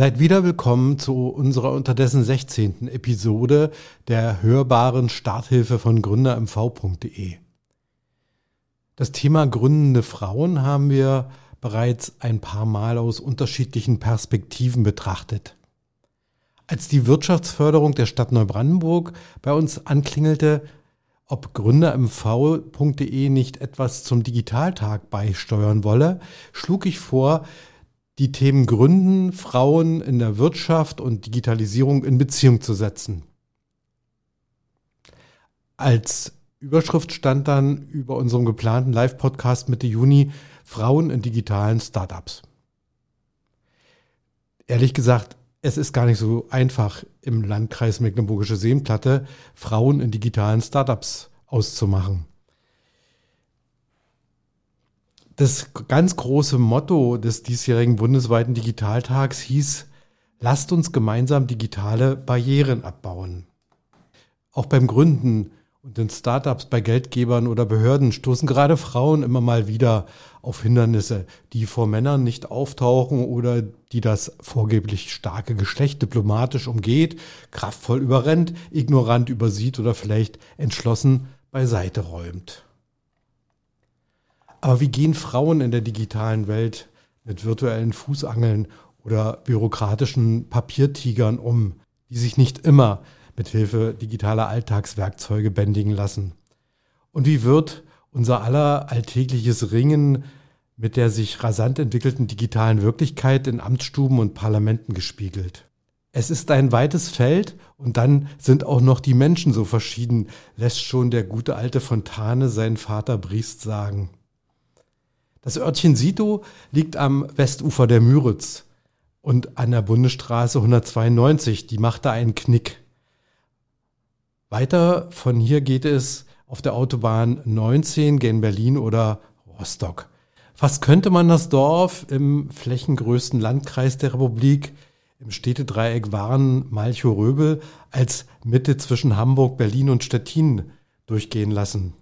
Seid wieder willkommen zu unserer unterdessen 16. Episode der hörbaren Starthilfe von gründermv.de. Das Thema gründende Frauen haben wir bereits ein paar Mal aus unterschiedlichen Perspektiven betrachtet. Als die Wirtschaftsförderung der Stadt Neubrandenburg bei uns anklingelte, ob gründermv.de nicht etwas zum Digitaltag beisteuern wolle, schlug ich vor, die Themen Gründen, Frauen in der Wirtschaft und Digitalisierung in Beziehung zu setzen. Als Überschrift stand dann über unserem geplanten Live-Podcast Mitte Juni Frauen in digitalen Startups. Ehrlich gesagt, es ist gar nicht so einfach, im Landkreis Mecklenburgische Seenplatte Frauen in digitalen Startups auszumachen. Das ganz große Motto des diesjährigen bundesweiten Digitaltags hieß, lasst uns gemeinsam digitale Barrieren abbauen. Auch beim Gründen und in Startups bei Geldgebern oder Behörden stoßen gerade Frauen immer mal wieder auf Hindernisse, die vor Männern nicht auftauchen oder die das vorgeblich starke Geschlecht diplomatisch umgeht, kraftvoll überrennt, ignorant übersieht oder vielleicht entschlossen beiseite räumt. Aber wie gehen Frauen in der digitalen Welt mit virtuellen Fußangeln oder bürokratischen Papiertigern um, die sich nicht immer mit Hilfe digitaler Alltagswerkzeuge bändigen lassen? Und wie wird unser aller alltägliches Ringen mit der sich rasant entwickelten digitalen Wirklichkeit in Amtsstuben und Parlamenten gespiegelt? Es ist ein weites Feld und dann sind auch noch die Menschen so verschieden, lässt schon der gute alte Fontane seinen Vater Briest sagen. Das Örtchen Sito liegt am Westufer der Müritz und an der Bundesstraße 192, die macht da einen Knick. Weiter von hier geht es auf der Autobahn 19 gen Berlin oder Rostock. Fast könnte man das Dorf im flächengrößten Landkreis der Republik im Städtedreieck Waren, Malchow, Röbel als Mitte zwischen Hamburg, Berlin und Stettin durchgehen lassen.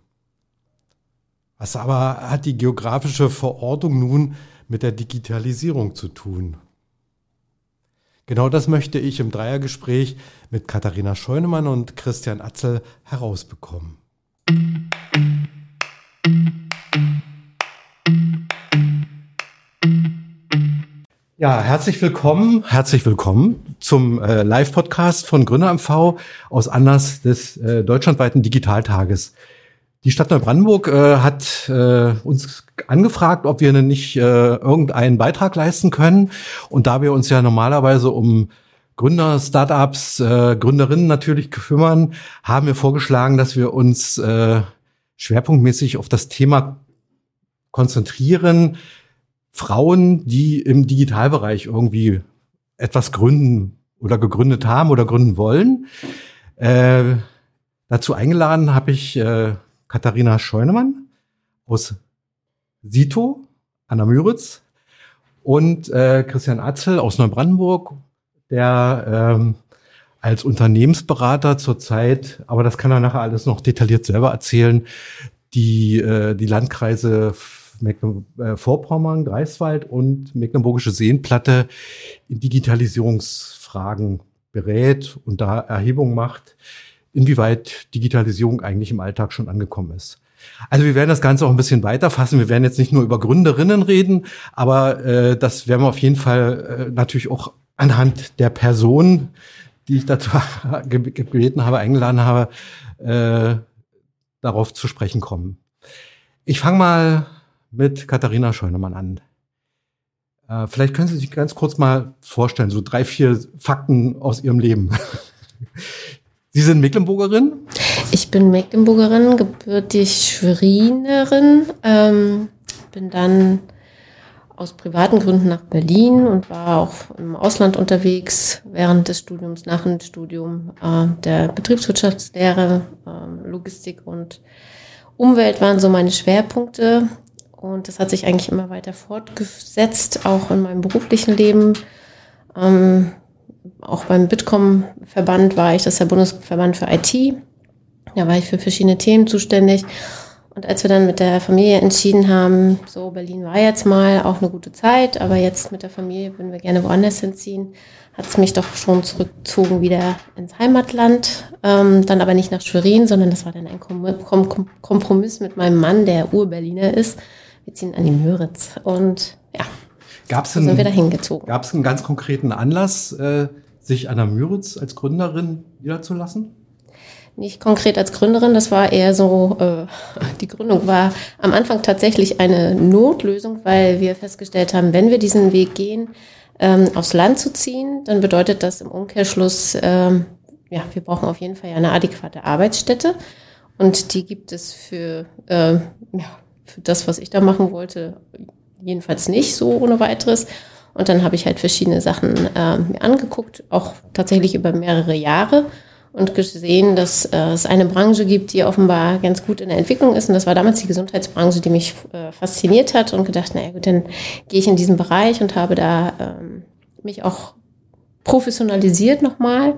Was aber hat die geografische Verortung nun mit der Digitalisierung zu tun? Genau das möchte ich im Dreiergespräch mit Katharina Scheunemann und Christian Atzel herausbekommen. Ja, herzlich willkommen, herzlich willkommen zum äh, Live-Podcast von Gründer MV aus Anlass des äh, deutschlandweiten Digitaltages. Die Stadt Neubrandenburg äh, hat äh, uns angefragt, ob wir nicht äh, irgendeinen Beitrag leisten können. Und da wir uns ja normalerweise um Gründer, Startups, äh, Gründerinnen natürlich kümmern, haben wir vorgeschlagen, dass wir uns äh, schwerpunktmäßig auf das Thema konzentrieren. Frauen, die im Digitalbereich irgendwie etwas gründen oder gegründet haben oder gründen wollen. Äh, dazu eingeladen habe ich äh, Katharina Scheunemann aus Sito Anna Müritz und äh, Christian Atzel aus Neubrandenburg, der ähm, als Unternehmensberater zurzeit, aber das kann er nachher alles noch detailliert selber erzählen, die, äh, die Landkreise äh, Greifswald und Mecklenburgische Seenplatte in Digitalisierungsfragen berät und da Erhebungen macht inwieweit Digitalisierung eigentlich im Alltag schon angekommen ist. Also wir werden das Ganze auch ein bisschen weiter fassen. Wir werden jetzt nicht nur über Gründerinnen reden, aber äh, das werden wir auf jeden Fall äh, natürlich auch anhand der Person, die ich dazu gebeten habe, eingeladen habe, äh, darauf zu sprechen kommen. Ich fange mal mit Katharina Scheunemann an. Äh, vielleicht können Sie sich ganz kurz mal vorstellen, so drei, vier Fakten aus Ihrem Leben. Sie sind Mecklenburgerin? Ich bin Mecklenburgerin, gebürtig Schwerinerin. Ähm, bin dann aus privaten Gründen nach Berlin und war auch im Ausland unterwegs während des Studiums, nach dem Studium äh, der Betriebswirtschaftslehre, äh, Logistik und Umwelt waren so meine Schwerpunkte. Und das hat sich eigentlich immer weiter fortgesetzt, auch in meinem beruflichen Leben. Ähm, auch beim Bitkom-Verband war ich, das ist der Bundesverband für IT. Da war ich für verschiedene Themen zuständig. Und als wir dann mit der Familie entschieden haben, so Berlin war jetzt mal auch eine gute Zeit, aber jetzt mit der Familie würden wir gerne woanders hinziehen, hat es mich doch schon zurückgezogen wieder ins Heimatland. Ähm, dann aber nicht nach Schwerin, sondern das war dann ein Kompromiss mit meinem Mann, der Ur-Berliner ist. Wir ziehen an die Müritz. Und Gab's so sind wir da hingezogen. Gab es einen ganz konkreten Anlass, äh, sich an der Müritz als Gründerin niederzulassen? Nicht konkret als Gründerin, das war eher so, äh, die Gründung war am Anfang tatsächlich eine Notlösung, weil wir festgestellt haben, wenn wir diesen Weg gehen, ähm, aufs Land zu ziehen, dann bedeutet das im Umkehrschluss, ähm, ja, wir brauchen auf jeden Fall eine adäquate Arbeitsstätte. Und die gibt es für, äh, ja, für das, was ich da machen wollte, jedenfalls nicht so ohne weiteres. Und dann habe ich halt verschiedene Sachen äh, mir angeguckt, auch tatsächlich über mehrere Jahre und gesehen, dass äh, es eine Branche gibt, die offenbar ganz gut in der Entwicklung ist. Und das war damals die Gesundheitsbranche, die mich äh, fasziniert hat und gedacht, naja gut, dann gehe ich in diesen Bereich und habe da ähm, mich auch professionalisiert nochmal.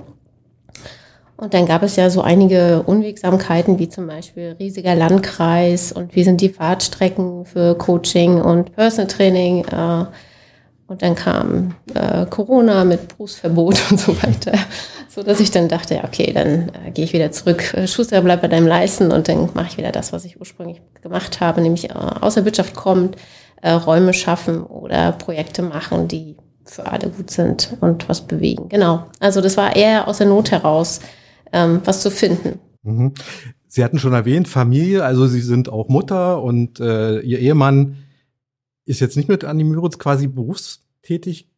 Und dann gab es ja so einige Unwegsamkeiten, wie zum Beispiel riesiger Landkreis und wie sind die Fahrtstrecken für Coaching und Personal Training. Äh, und dann kam äh, Corona mit Berufsverbot und so weiter, so dass ich dann dachte, ja, okay, dann äh, gehe ich wieder zurück. Äh, Schuster bleibt bei deinem Leisten und dann mache ich wieder das, was ich ursprünglich gemacht habe, nämlich äh, aus der Wirtschaft kommt, äh, Räume schaffen oder Projekte machen, die für alle gut sind und was bewegen. Genau. Also das war eher aus der Not heraus, ähm, was zu finden. Mhm. Sie hatten schon erwähnt, Familie, also Sie sind auch Mutter und äh, Ihr Ehemann ist jetzt nicht mit an die Müritz quasi berufstätig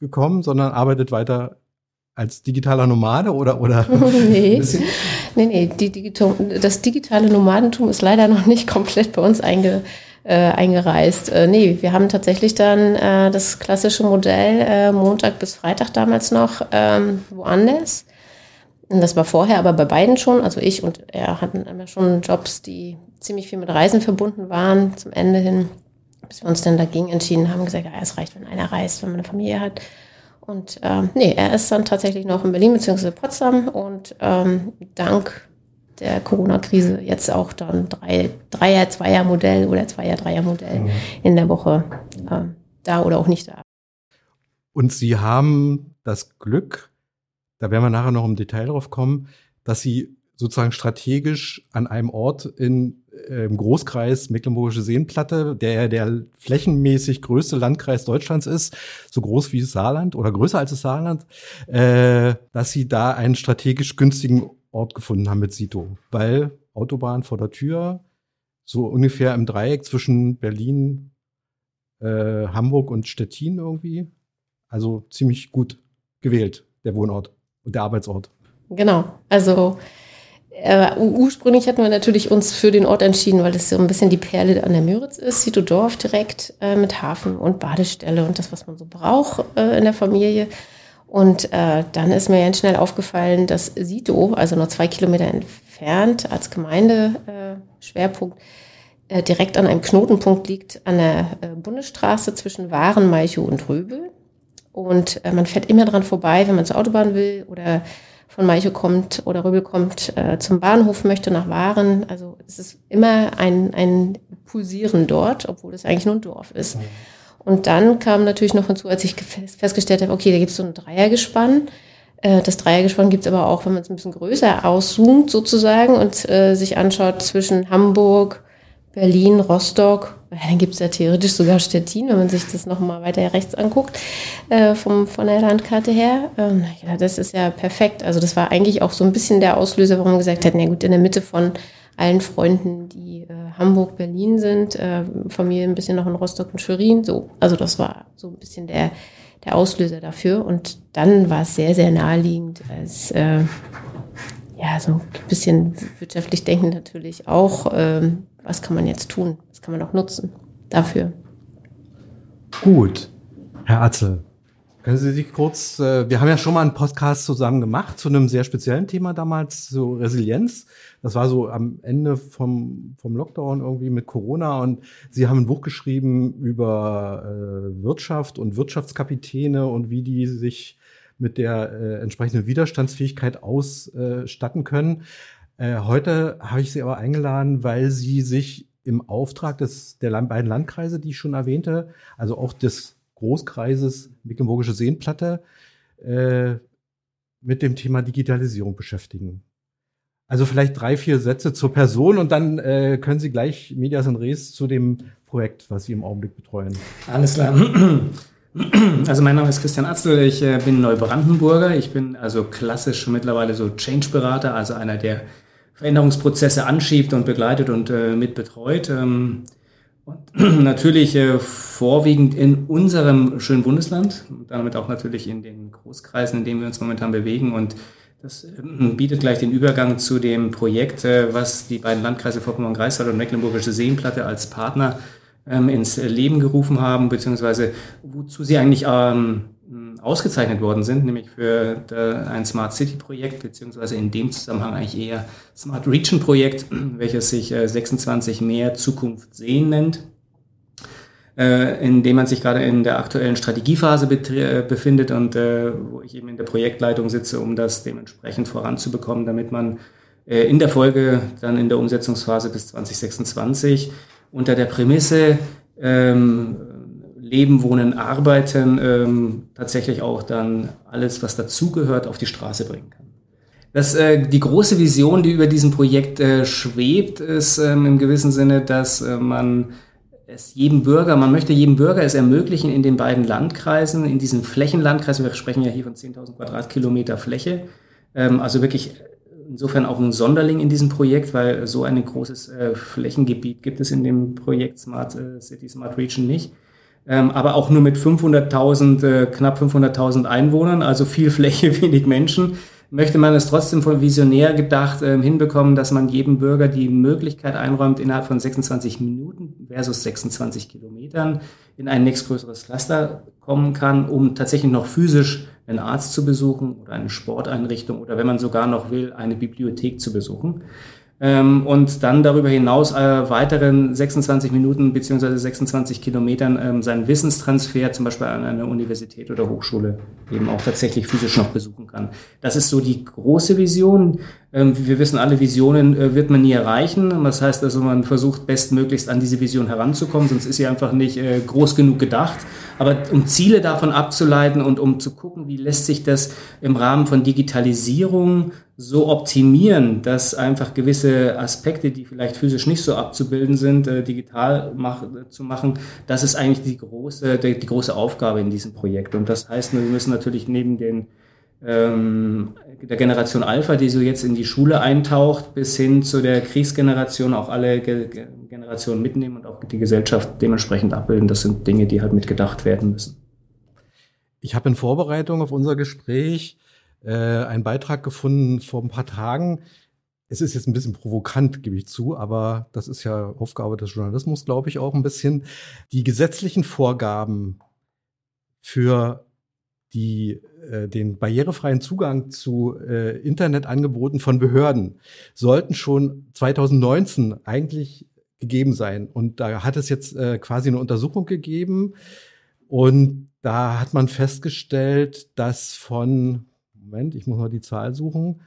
gekommen, sondern arbeitet weiter als digitaler Nomade oder oder nee. nee, nee, die Digital, das digitale Nomadentum ist leider noch nicht komplett bei uns einge, äh, eingereist. Äh, nee, wir haben tatsächlich dann äh, das klassische Modell äh, Montag bis Freitag damals noch ähm, woanders. Das war vorher aber bei beiden schon. Also ich und er hatten schon Jobs, die ziemlich viel mit Reisen verbunden waren zum Ende hin bis wir uns dann dagegen entschieden haben, gesagt, ja, es reicht, wenn einer reist, wenn man eine Familie hat. Und ähm, nee, er ist dann tatsächlich noch in Berlin bzw. Potsdam und ähm, dank der Corona-Krise jetzt auch dann drei, Dreier, Zweier-Modell oder Zweier, Dreier-Modell mhm. in der Woche ähm, da oder auch nicht da. Und Sie haben das Glück, da werden wir nachher noch im Detail drauf kommen, dass Sie sozusagen strategisch an einem Ort in äh, im Großkreis Mecklenburgische Seenplatte, der der flächenmäßig größte Landkreis Deutschlands ist, so groß wie das Saarland oder größer als das Saarland, äh, dass sie da einen strategisch günstigen Ort gefunden haben mit Sito, weil Autobahn vor der Tür, so ungefähr im Dreieck zwischen Berlin, äh, Hamburg und Stettin irgendwie. Also ziemlich gut gewählt, der Wohnort und der Arbeitsort. Genau. Also äh, ursprünglich hatten wir natürlich uns für den Ort entschieden, weil das so ein bisschen die Perle an der Müritz ist. Sito Dorf direkt äh, mit Hafen und Badestelle und das, was man so braucht äh, in der Familie. Und äh, dann ist mir ganz schnell aufgefallen, dass Sito, also nur zwei Kilometer entfernt als Gemeindeschwerpunkt, äh, direkt an einem Knotenpunkt liegt an der äh, Bundesstraße zwischen Waren, Malchow und Röbel. Und äh, man fährt immer dran vorbei, wenn man zur Autobahn will oder von Maiche kommt oder Rübel kommt äh, zum Bahnhof, möchte nach Waren. Also es ist immer ein, ein Pulsieren dort, obwohl es eigentlich nur ein Dorf ist. Mhm. Und dann kam natürlich noch hinzu, als ich festgestellt habe, okay, da gibt es so ein Dreiergespann. Äh, das Dreiergespann gibt es aber auch, wenn man es ein bisschen größer auszoomt sozusagen und äh, sich anschaut zwischen Hamburg, Berlin, Rostock, dann gibt es ja theoretisch sogar Stettin, wenn man sich das nochmal weiter rechts anguckt, äh, vom, von der Landkarte her. Ähm, ja, das ist ja perfekt. Also das war eigentlich auch so ein bisschen der Auslöser, warum wir gesagt hätten, ja gut, in der Mitte von allen Freunden, die äh, Hamburg, Berlin sind, äh, Familie ein bisschen noch in Rostock und Schwerin, so. Also das war so ein bisschen der, der Auslöser dafür. Und dann war es sehr, sehr naheliegend, als äh, ja, so ein bisschen wirtschaftlich denken natürlich auch, ähm, was kann man jetzt tun? Was kann man auch nutzen dafür? Gut, Herr Atzel, können Sie sich kurz, äh, wir haben ja schon mal einen Podcast zusammen gemacht zu einem sehr speziellen Thema damals, so Resilienz. Das war so am Ende vom, vom Lockdown irgendwie mit Corona und Sie haben ein Buch geschrieben über äh, Wirtschaft und Wirtschaftskapitäne und wie die sich mit der äh, entsprechenden Widerstandsfähigkeit ausstatten können. Äh, heute habe ich Sie aber eingeladen, weil Sie sich im Auftrag des, der beiden Landkreise, die ich schon erwähnte, also auch des Großkreises Mecklenburgische Seenplatte, äh, mit dem Thema Digitalisierung beschäftigen. Also vielleicht drei, vier Sätze zur Person und dann äh, können Sie gleich Medias in Res zu dem Projekt, was Sie im Augenblick betreuen. Alles klar. Also mein Name ist Christian Atzel, ich äh, bin Neubrandenburger. Ich bin also klassisch mittlerweile so Change-Berater, also einer, der Veränderungsprozesse anschiebt und begleitet und äh, mit betreut. Ähm, und natürlich äh, vorwiegend in unserem schönen Bundesland, damit auch natürlich in den Großkreisen, in denen wir uns momentan bewegen. Und das ähm, bietet gleich den Übergang zu dem Projekt, äh, was die beiden Landkreise Vorpommern-Greifswald und Mecklenburgische Seenplatte als Partner ähm, ins Leben gerufen haben, beziehungsweise wozu sie eigentlich ähm, ausgezeichnet worden sind, nämlich für ein Smart City Projekt, beziehungsweise in dem Zusammenhang eigentlich eher Smart Region Projekt, welches sich 26 äh, mehr Zukunft sehen nennt, äh, in dem man sich gerade in der aktuellen Strategiephase äh, befindet und wo ich eben in der Projektleitung sitze, um das dementsprechend voranzubekommen, damit man in der Folge dann in der Umsetzungsphase bis 2026 unter der Prämisse, ähm, Leben, Wohnen, Arbeiten ähm, tatsächlich auch dann alles, was dazugehört, auf die Straße bringen kann. Das, äh, die große Vision, die über diesem Projekt äh, schwebt, ist ähm, im gewissen Sinne, dass äh, man es jedem Bürger, man möchte jedem Bürger es ermöglichen, in den beiden Landkreisen, in diesen Flächenlandkreisen, wir sprechen ja hier von 10.000 Quadratkilometer Fläche, ähm, also wirklich insofern auch ein Sonderling in diesem Projekt, weil so ein großes äh, Flächengebiet gibt es in dem Projekt Smart äh, City Smart Region nicht ähm, aber auch nur mit 500.000, äh, knapp 500.000 Einwohnern, also viel Fläche, wenig Menschen, möchte man es trotzdem von visionär gedacht äh, hinbekommen, dass man jedem Bürger die Möglichkeit einräumt, innerhalb von 26 Minuten versus 26 Kilometern in ein nächstgrößeres Cluster kommen kann, um tatsächlich noch physisch einen Arzt zu besuchen oder eine Sporteinrichtung oder wenn man sogar noch will, eine Bibliothek zu besuchen ähm, und dann darüber hinaus äh, weiteren 26 Minuten beziehungsweise 26 Kilometern ähm, seinen Wissenstransfer zum Beispiel an einer Universität oder Hochschule eben auch tatsächlich physisch noch besuchen kann. Das ist so die große Vision. Ähm, wir wissen alle, Visionen äh, wird man nie erreichen. Das heißt also, man versucht bestmöglichst an diese Vision heranzukommen, sonst ist sie einfach nicht äh, groß genug gedacht. Aber um Ziele davon abzuleiten und um zu gucken, wie lässt sich das im Rahmen von Digitalisierung so optimieren, dass einfach gewisse Aspekte, die vielleicht physisch nicht so abzubilden sind, äh, digital mach, zu machen, das ist eigentlich die große, die, die, große Aufgabe in diesem Projekt. Und das heißt, wir müssen natürlich neben den ähm, der Generation Alpha, die so jetzt in die Schule eintaucht, bis hin zu der Kriegsgeneration auch alle Ge Generationen mitnehmen und auch die Gesellschaft dementsprechend abbilden. Das sind Dinge, die halt mitgedacht werden müssen. Ich habe in Vorbereitung auf unser Gespräch äh, einen Beitrag gefunden vor ein paar Tagen. Es ist jetzt ein bisschen provokant, gebe ich zu, aber das ist ja Aufgabe des Journalismus, glaube ich, auch ein bisschen. Die gesetzlichen Vorgaben für die, äh, den barrierefreien Zugang zu äh, Internetangeboten von Behörden sollten schon 2019 eigentlich gegeben sein. Und da hat es jetzt äh, quasi eine Untersuchung gegeben und da hat man festgestellt, dass von Moment, ich muss mal die Zahl suchen,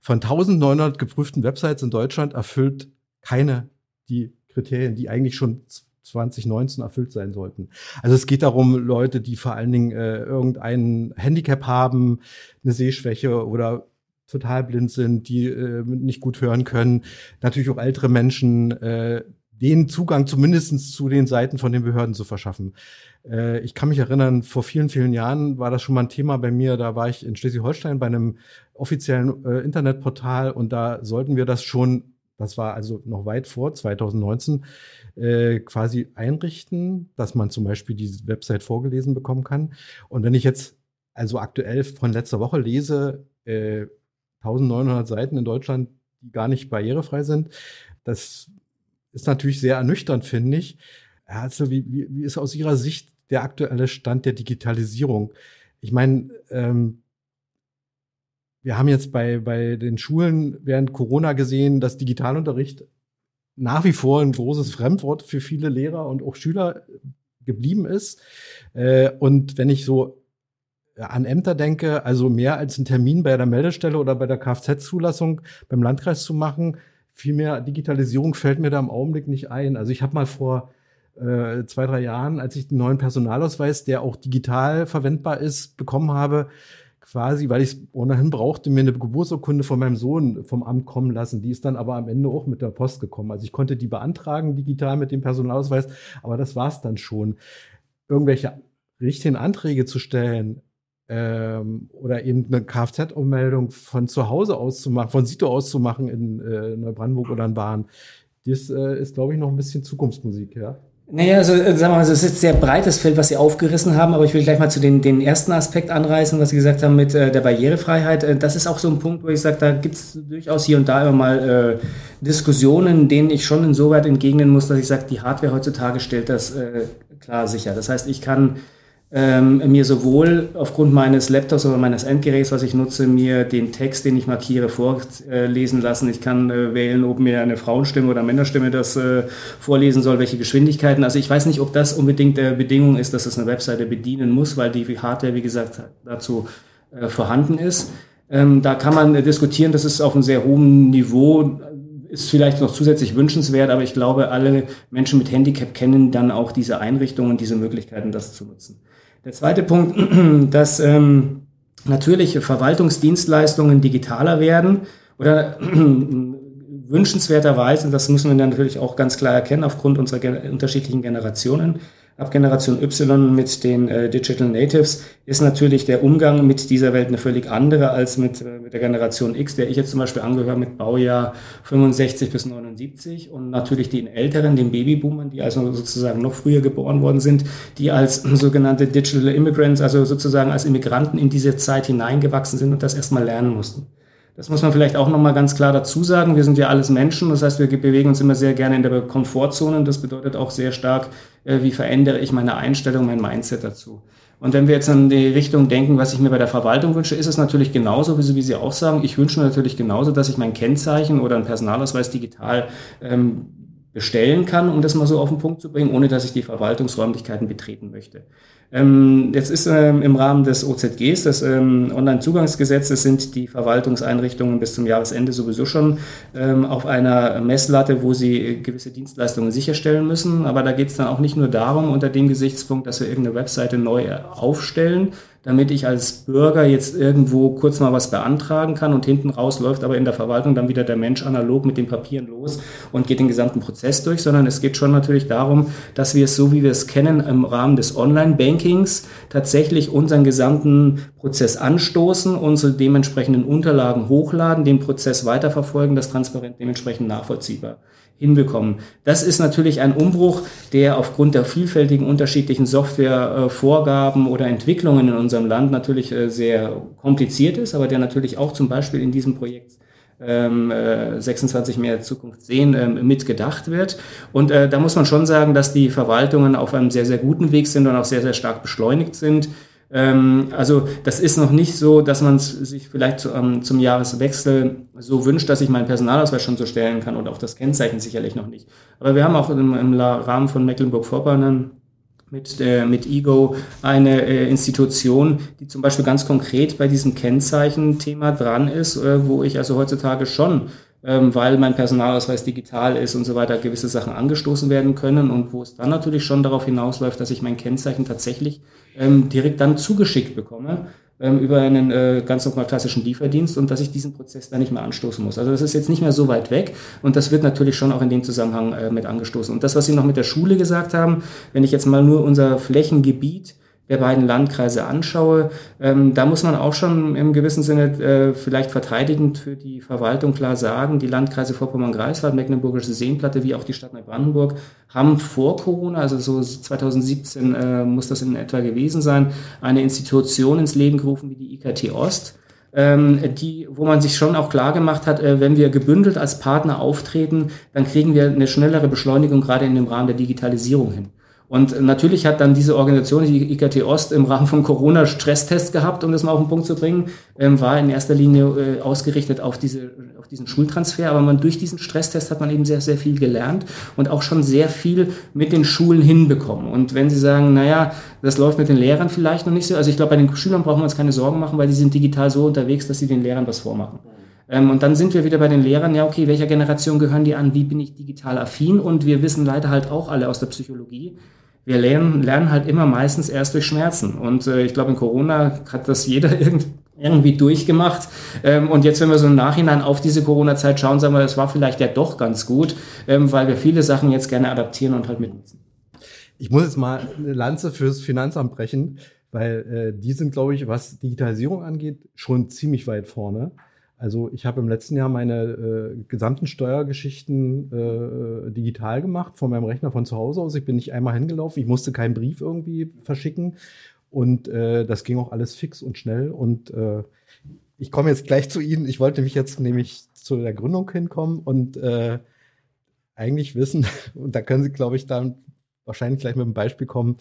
von 1900 geprüften Websites in Deutschland erfüllt keine die Kriterien, die eigentlich schon 2019 erfüllt sein sollten. Also es geht darum, Leute, die vor allen Dingen äh, irgendein Handicap haben, eine Sehschwäche oder total blind sind, die äh, nicht gut hören können, natürlich auch ältere Menschen, äh, den Zugang zumindestens zu den Seiten von den Behörden zu verschaffen. Äh, ich kann mich erinnern, vor vielen, vielen Jahren war das schon mal ein Thema bei mir. Da war ich in Schleswig-Holstein bei einem offiziellen äh, Internetportal und da sollten wir das schon, das war also noch weit vor 2019, äh, quasi einrichten, dass man zum Beispiel die Website vorgelesen bekommen kann. Und wenn ich jetzt also aktuell von letzter Woche lese, äh, 1900 Seiten in Deutschland, die gar nicht barrierefrei sind, das ist natürlich sehr ernüchternd, finde ich. Also wie, wie, wie ist aus Ihrer Sicht der aktuelle Stand der Digitalisierung? Ich meine, ähm, wir haben jetzt bei, bei den Schulen während Corona gesehen, dass Digitalunterricht nach wie vor ein großes Fremdwort für viele Lehrer und auch Schüler geblieben ist. Äh, und wenn ich so an Ämter denke, also mehr als einen Termin bei der Meldestelle oder bei der Kfz-Zulassung beim Landkreis zu machen, viel mehr Digitalisierung fällt mir da im Augenblick nicht ein. Also ich habe mal vor äh, zwei, drei Jahren, als ich den neuen Personalausweis, der auch digital verwendbar ist, bekommen habe, quasi, weil ich es ohnehin brauchte, mir eine Geburtsurkunde von meinem Sohn vom Amt kommen lassen. Die ist dann aber am Ende auch mit der Post gekommen. Also ich konnte die beantragen digital mit dem Personalausweis, aber das war's dann schon. Irgendwelche richtigen Anträge zu stellen ähm, oder eben eine Kfz-Ummeldung von zu Hause aus zu machen, von Sito aus zu machen in äh, Neubrandenburg oder in Bahn, das äh, ist, glaube ich, noch ein bisschen Zukunftsmusik, ja. Naja, also äh, sagen wir mal, es ist jetzt sehr breites Feld, was Sie aufgerissen haben, aber ich will gleich mal zu den, den ersten Aspekt anreißen, was Sie gesagt haben mit äh, der Barrierefreiheit. Äh, das ist auch so ein Punkt, wo ich sage, da gibt es durchaus hier und da immer mal äh, Diskussionen, denen ich schon insoweit entgegnen muss, dass ich sage, die Hardware heutzutage stellt das äh, klar sicher. Das heißt, ich kann ähm, mir sowohl aufgrund meines Laptops oder meines Endgeräts, was ich nutze, mir den Text, den ich markiere, vorlesen lassen. Ich kann äh, wählen, ob mir eine Frauenstimme oder Männerstimme das äh, vorlesen soll, welche Geschwindigkeiten. Also ich weiß nicht, ob das unbedingt der Bedingung ist, dass es eine Webseite bedienen muss, weil die Hardware, wie gesagt, dazu äh, vorhanden ist. Ähm, da kann man diskutieren, das ist auf einem sehr hohen Niveau ist vielleicht noch zusätzlich wünschenswert, aber ich glaube, alle Menschen mit Handicap kennen dann auch diese Einrichtungen, diese Möglichkeiten, das zu nutzen. Der zweite Punkt, dass ähm, natürlich Verwaltungsdienstleistungen digitaler werden oder wünschenswerterweise, das müssen wir natürlich auch ganz klar erkennen aufgrund unserer unterschiedlichen Generationen, ab Generation Y mit den äh, Digital Natives ist natürlich der Umgang mit dieser Welt eine völlig andere als mit, äh, mit der Generation X, der ich jetzt zum Beispiel angehöre mit Baujahr 65 bis 79 und natürlich den Älteren, den Babyboomern, die also sozusagen noch früher geboren worden sind, die als sogenannte Digital Immigrants, also sozusagen als Immigranten in diese Zeit hineingewachsen sind und das erstmal lernen mussten. Das muss man vielleicht auch nochmal ganz klar dazu sagen. Wir sind ja alles Menschen. Das heißt, wir bewegen uns immer sehr gerne in der Komfortzone. Das bedeutet auch sehr stark, äh, wie verändere ich meine Einstellung, mein Mindset dazu. Und wenn wir jetzt in die Richtung denken, was ich mir bei der Verwaltung wünsche, ist es natürlich genauso, wie Sie, wie Sie auch sagen. Ich wünsche mir natürlich genauso, dass ich mein Kennzeichen oder einen Personalausweis digital ähm, bestellen kann, um das mal so auf den Punkt zu bringen, ohne dass ich die Verwaltungsräumlichkeiten betreten möchte. Ähm, jetzt ist ähm, im Rahmen des OZGs, des ähm, Onlinezugangsgesetzes, sind die Verwaltungseinrichtungen bis zum Jahresende sowieso schon ähm, auf einer Messlatte, wo sie gewisse Dienstleistungen sicherstellen müssen. Aber da geht es dann auch nicht nur darum, unter dem Gesichtspunkt, dass wir irgendeine Webseite neu aufstellen, damit ich als Bürger jetzt irgendwo kurz mal was beantragen kann und hinten raus läuft aber in der Verwaltung dann wieder der Mensch analog mit den Papieren los und geht den gesamten Prozess durch, sondern es geht schon natürlich darum, dass wir es so, wie wir es kennen, im Rahmen des Online-Bankings tatsächlich unseren gesamten Prozess anstoßen, unsere dementsprechenden Unterlagen hochladen, den Prozess weiterverfolgen, das transparent dementsprechend nachvollziehbar hinbekommen. Das ist natürlich ein Umbruch, der aufgrund der vielfältigen unterschiedlichen Softwarevorgaben oder Entwicklungen in unserem Land natürlich äh, sehr kompliziert ist, aber der natürlich auch zum Beispiel in diesem Projekt 26 ähm, äh, mehr Zukunft sehen, ähm, mitgedacht wird. Und äh, da muss man schon sagen, dass die Verwaltungen auf einem sehr, sehr guten Weg sind und auch sehr, sehr stark beschleunigt sind. Ähm, also das ist noch nicht so, dass man sich vielleicht zu, ähm, zum Jahreswechsel so wünscht, dass ich meinen Personalausweis schon so stellen kann und auch das Kennzeichen sicherlich noch nicht. Aber wir haben auch im, im Rahmen von Mecklenburg-Vorpommern mit, äh, mit Ego eine äh, Institution, die zum Beispiel ganz konkret bei diesem Kennzeichen-Thema dran ist, äh, wo ich also heutzutage schon ähm, weil mein Personalausweis digital ist und so weiter, gewisse Sachen angestoßen werden können und wo es dann natürlich schon darauf hinausläuft, dass ich mein Kennzeichen tatsächlich ähm, direkt dann zugeschickt bekomme ähm, über einen äh, ganz normal klassischen Lieferdienst und dass ich diesen Prozess dann nicht mehr anstoßen muss. Also das ist jetzt nicht mehr so weit weg und das wird natürlich schon auch in dem Zusammenhang äh, mit angestoßen. Und das, was Sie noch mit der Schule gesagt haben, wenn ich jetzt mal nur unser Flächengebiet der beiden Landkreise anschaue, ähm, da muss man auch schon im gewissen Sinne äh, vielleicht verteidigend für die Verwaltung klar sagen, die Landkreise Vorpommern-Greifswald, Mecklenburgische Seenplatte wie auch die Stadt Neubrandenburg haben vor Corona, also so 2017 äh, muss das in etwa gewesen sein, eine Institution ins Leben gerufen wie die IKT Ost ähm, die, wo man sich schon auch klar gemacht hat, äh, wenn wir gebündelt als Partner auftreten, dann kriegen wir eine schnellere Beschleunigung gerade in dem Rahmen der Digitalisierung hin. Und natürlich hat dann diese Organisation, die IKT Ost, im Rahmen von Corona Stresstest gehabt, um das mal auf den Punkt zu bringen, ähm, war in erster Linie äh, ausgerichtet auf, diese, auf diesen Schultransfer. Aber man durch diesen Stresstest hat man eben sehr, sehr viel gelernt und auch schon sehr viel mit den Schulen hinbekommen. Und wenn Sie sagen, naja, das läuft mit den Lehrern vielleicht noch nicht so, also ich glaube, bei den Schülern brauchen wir uns keine Sorgen machen, weil die sind digital so unterwegs, dass sie den Lehrern was vormachen. Ähm, und dann sind wir wieder bei den Lehrern, ja, okay, welcher Generation gehören die an? Wie bin ich digital affin? Und wir wissen leider halt auch alle aus der Psychologie, wir lernen, lernen halt immer meistens erst durch Schmerzen. Und äh, ich glaube, in Corona hat das jeder irgendwie durchgemacht. Ähm, und jetzt, wenn wir so im Nachhinein auf diese Corona-Zeit schauen, sagen wir, das war vielleicht ja doch ganz gut, ähm, weil wir viele Sachen jetzt gerne adaptieren und halt mitnutzen. Ich muss jetzt mal eine Lanze fürs Finanzamt brechen, weil äh, die sind, glaube ich, was Digitalisierung angeht, schon ziemlich weit vorne. Also ich habe im letzten Jahr meine äh, gesamten Steuergeschichten äh, digital gemacht, von meinem Rechner von zu Hause aus. Ich bin nicht einmal hingelaufen, ich musste keinen Brief irgendwie verschicken. Und äh, das ging auch alles fix und schnell. Und äh, ich komme jetzt gleich zu Ihnen. Ich wollte mich jetzt nämlich zu der Gründung hinkommen und äh, eigentlich wissen, und da können Sie, glaube ich, dann wahrscheinlich gleich mit einem Beispiel kommen,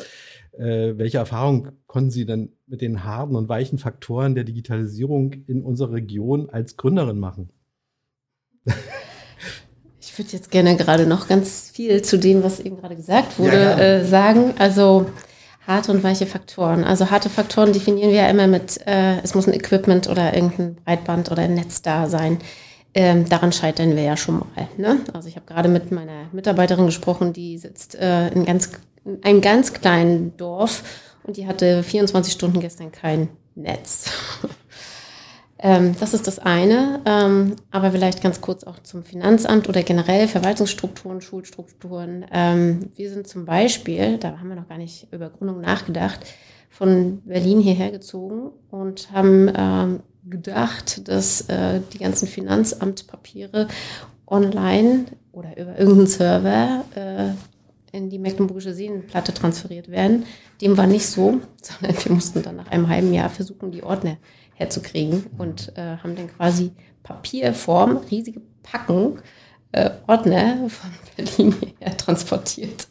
äh, welche Erfahrungen konnten Sie denn mit den harten und weichen Faktoren der Digitalisierung in unserer Region als Gründerin machen? Ich würde jetzt gerne gerade noch ganz viel zu dem, was eben gerade gesagt wurde, ja, äh, sagen. Also harte und weiche Faktoren. Also harte Faktoren definieren wir ja immer mit, äh, es muss ein Equipment oder irgendein Breitband oder ein Netz da sein. Ähm, daran scheitern wir ja schon mal. Ne? Also ich habe gerade mit meiner Mitarbeiterin gesprochen, die sitzt äh, in, ganz, einem ganz kleinen Dorf und die hatte 24 Stunden gestern kein Netz. ähm, das ist das eine. Ähm, aber vielleicht ganz kurz auch zum Finanzamt oder generell Verwaltungsstrukturen, Schulstrukturen. Ähm, wir sind zum Beispiel, da haben wir noch gar nicht über Gründung nachgedacht, von Berlin hierher gezogen und haben ähm, gedacht, dass äh, die ganzen Finanzamtpapiere online oder über irgendeinen Server äh, in die Mecklenburgische Seenplatte transferiert werden. Dem war nicht so, sondern wir mussten dann nach einem halben Jahr versuchen, die Ordner herzukriegen und äh, haben dann quasi Papierform, riesige Packen äh, Ordner von Berlin her transportiert.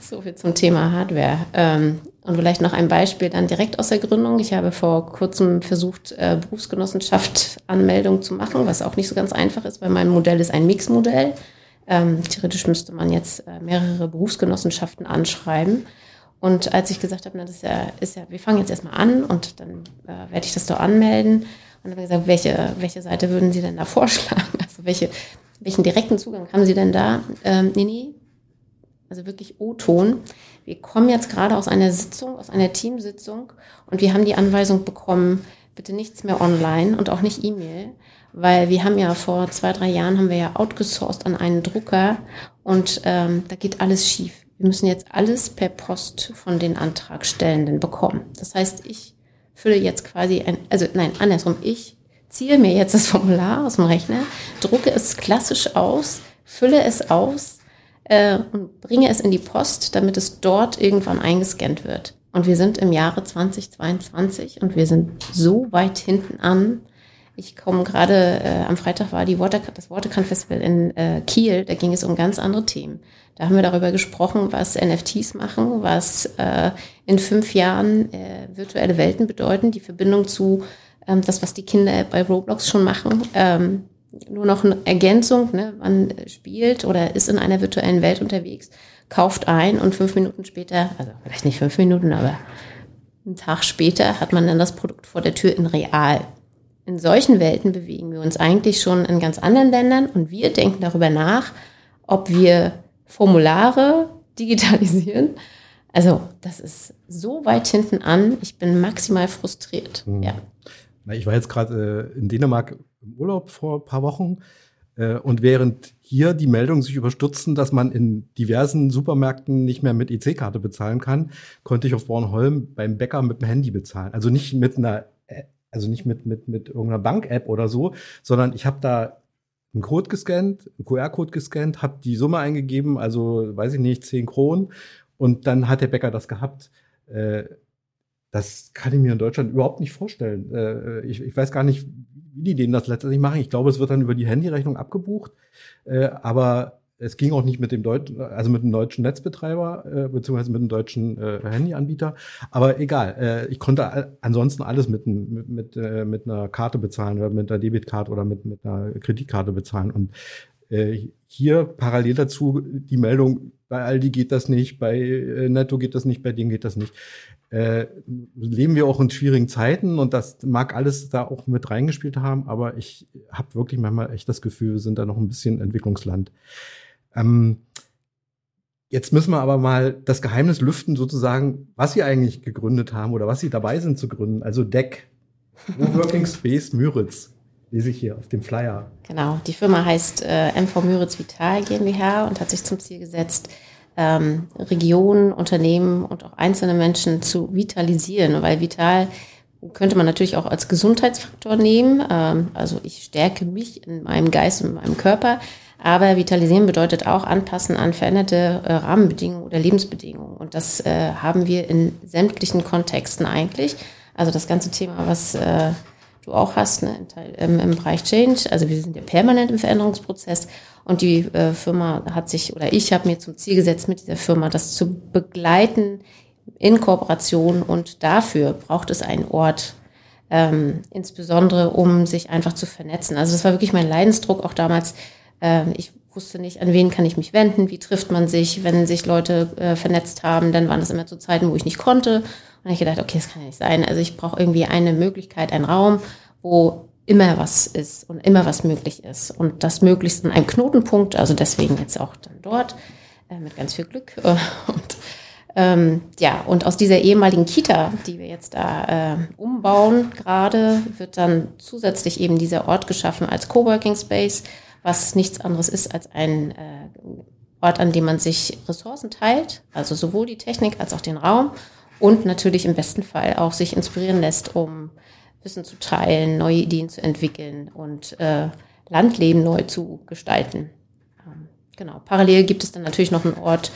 So viel zum Thema Hardware. Ähm, und vielleicht noch ein Beispiel dann direkt aus der Gründung. Ich habe vor kurzem versucht, äh, Berufsgenossenschaft Anmeldung zu machen, was auch nicht so ganz einfach ist, weil mein Modell ist ein Mixmodell. Ähm, theoretisch müsste man jetzt äh, mehrere Berufsgenossenschaften anschreiben. Und als ich gesagt habe, na, das ist ja, ist ja, wir fangen jetzt erstmal an und dann äh, werde ich das doch anmelden. Und dann habe ich gesagt, welche, welche Seite würden Sie denn da vorschlagen? Also welche, welchen direkten Zugang haben Sie denn da? Ähm, nee, nee, also wirklich O-Ton. Wir kommen jetzt gerade aus einer Sitzung, aus einer Teamsitzung und wir haben die Anweisung bekommen, bitte nichts mehr online und auch nicht E-Mail, weil wir haben ja vor zwei, drei Jahren haben wir ja outgesourced an einen Drucker und ähm, da geht alles schief. Wir müssen jetzt alles per Post von den Antragstellenden bekommen. Das heißt, ich fülle jetzt quasi ein, also nein, andersrum, ich ziehe mir jetzt das Formular aus dem Rechner, drucke es klassisch aus, fülle es aus, äh, und bringe es in die Post, damit es dort irgendwann eingescannt wird. Und wir sind im Jahre 2022 und wir sind so weit hinten an. Ich komme gerade, äh, am Freitag war die Water, das Watercan Festival in äh, Kiel, da ging es um ganz andere Themen. Da haben wir darüber gesprochen, was NFTs machen, was äh, in fünf Jahren äh, virtuelle Welten bedeuten, die Verbindung zu ähm, das, was die Kinder bei Roblox schon machen. Ähm, nur noch eine Ergänzung, ne? man spielt oder ist in einer virtuellen Welt unterwegs, kauft ein und fünf Minuten später, also vielleicht nicht fünf Minuten, aber einen Tag später hat man dann das Produkt vor der Tür in real. In solchen Welten bewegen wir uns eigentlich schon in ganz anderen Ländern und wir denken darüber nach, ob wir Formulare digitalisieren. Also das ist so weit hinten an. Ich bin maximal frustriert. Mhm. Ja. Ich war jetzt gerade äh, in Dänemark im Urlaub vor ein paar Wochen. Äh, und während hier die Meldungen sich überstürzen, dass man in diversen Supermärkten nicht mehr mit EC-Karte bezahlen kann, konnte ich auf Bornholm beim Bäcker mit dem Handy bezahlen. Also nicht mit einer, also nicht mit, mit, mit irgendeiner Bank-App oder so, sondern ich habe da einen Code gescannt, einen QR-Code gescannt, habe die Summe eingegeben, also weiß ich nicht, 10 Kronen. Und dann hat der Bäcker das gehabt. Äh, das kann ich mir in Deutschland überhaupt nicht vorstellen. Äh, ich, ich weiß gar nicht, wie die denen das letztendlich machen. Ich glaube, es wird dann über die Handyrechnung abgebucht. Äh, aber Es ging auch nicht mit dem deutschen, also mit dem deutschen Netzbetreiber, äh, beziehungsweise mit dem deutschen äh, Handyanbieter. Aber egal, äh, ich konnte ansonsten alles mit, mit, mit, äh, mit einer Karte bezahlen oder mit einer Debitkarte oder mit, mit einer Kreditkarte bezahlen. Und äh, hier parallel dazu die Meldung, bei Aldi geht das nicht, bei äh, Netto geht das nicht, bei denen geht das nicht. Äh, leben wir auch in schwierigen Zeiten und das mag alles da auch mit reingespielt haben, aber ich habe wirklich manchmal echt das Gefühl, wir sind da noch ein bisschen Entwicklungsland. Ähm, jetzt müssen wir aber mal das Geheimnis lüften, sozusagen, was sie eigentlich gegründet haben oder was sie dabei sind zu gründen. Also DEC, Working Space Müritz, lese ich hier auf dem Flyer. Genau, die Firma heißt äh, MV Müritz Vital GmbH und hat sich zum Ziel gesetzt, ähm, Regionen, Unternehmen und auch einzelne Menschen zu vitalisieren, weil vital könnte man natürlich auch als Gesundheitsfaktor nehmen. Ähm, also ich stärke mich in meinem Geist und in meinem Körper. Aber Vitalisieren bedeutet auch anpassen an veränderte äh, Rahmenbedingungen oder Lebensbedingungen. Und das äh, haben wir in sämtlichen Kontexten eigentlich. Also das ganze Thema, was äh, du auch hast ne, im, im, Bereich Change. Also wir sind ja permanent im Veränderungsprozess. Und die äh, Firma hat sich, oder ich habe mir zum Ziel gesetzt, mit dieser Firma das zu begleiten in Kooperation. Und dafür braucht es einen Ort, ähm, insbesondere um sich einfach zu vernetzen. Also das war wirklich mein Leidensdruck auch damals, ähm, ich wusste nicht, an wen kann ich mich wenden, wie trifft man sich, wenn sich Leute äh, vernetzt haben, dann waren das immer zu Zeiten, wo ich nicht konnte. Und ich gedacht, okay, das kann ja nicht sein. Also ich brauche irgendwie eine Möglichkeit, einen Raum, wo immer was ist und immer was möglich ist. Und das möglichst an einem Knotenpunkt, also deswegen jetzt auch dann dort, äh, mit ganz viel Glück. und ähm, ja, und aus dieser ehemaligen Kita, die wir jetzt da äh, umbauen gerade, wird dann zusätzlich eben dieser Ort geschaffen als Coworking Space was nichts anderes ist als ein äh, Ort, an dem man sich Ressourcen teilt, also sowohl die Technik als auch den Raum und natürlich im besten Fall auch sich inspirieren lässt, um Wissen zu teilen, neue Ideen zu entwickeln und äh, Landleben neu zu gestalten. Ähm, genau. Parallel gibt es dann natürlich noch einen Ort,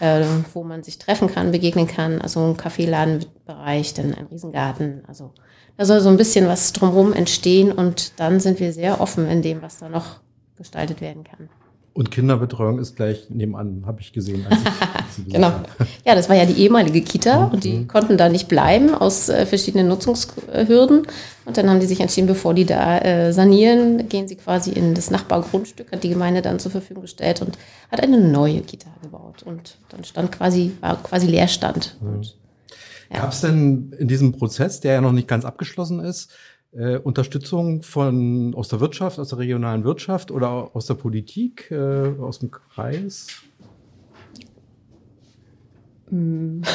äh, wo man sich treffen kann, begegnen kann, also ein Kaffeeladenbereich, dann ein Riesengarten. Also da soll so ein bisschen was drumherum entstehen und dann sind wir sehr offen in dem, was da noch gestaltet werden kann. Und Kinderbetreuung ist gleich nebenan, habe ich gesehen. Ich genau. Ja, das war ja die ehemalige Kita mhm. und die konnten da nicht bleiben aus äh, verschiedenen Nutzungshürden. Und dann haben die sich entschieden, bevor die da äh, sanieren, gehen sie quasi in das Nachbargrundstück, hat die Gemeinde dann zur Verfügung gestellt und hat eine neue Kita gebaut. Und dann stand quasi, war quasi Leerstand. Mhm. Ja. Gab es denn in diesem Prozess, der ja noch nicht ganz abgeschlossen ist, äh, Unterstützung von aus der Wirtschaft, aus der regionalen Wirtschaft oder aus der Politik, äh, aus dem Kreis? Mm.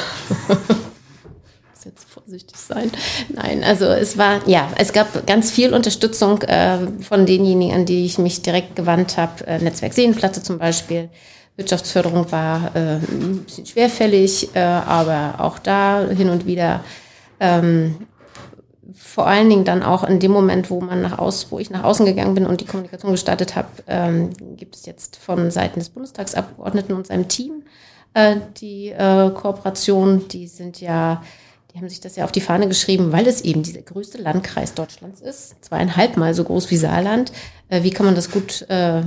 muss jetzt vorsichtig sein. Nein, also es war, ja, es gab ganz viel Unterstützung äh, von denjenigen, an die ich mich direkt gewandt habe. Äh, Netzwerk Seenplatte zum Beispiel. Wirtschaftsförderung war äh, ein bisschen schwerfällig, äh, aber auch da hin und wieder ähm, vor allen Dingen dann auch in dem Moment, wo man nach aus, wo ich nach außen gegangen bin und die Kommunikation gestartet habe, ähm, gibt es jetzt von Seiten des Bundestagsabgeordneten und seinem Team äh, die äh, Kooperation. Die sind ja, die haben sich das ja auf die Fahne geschrieben, weil es eben dieser größte Landkreis Deutschlands ist, zweieinhalb Mal so groß wie Saarland. Äh, wie kann man das gut äh,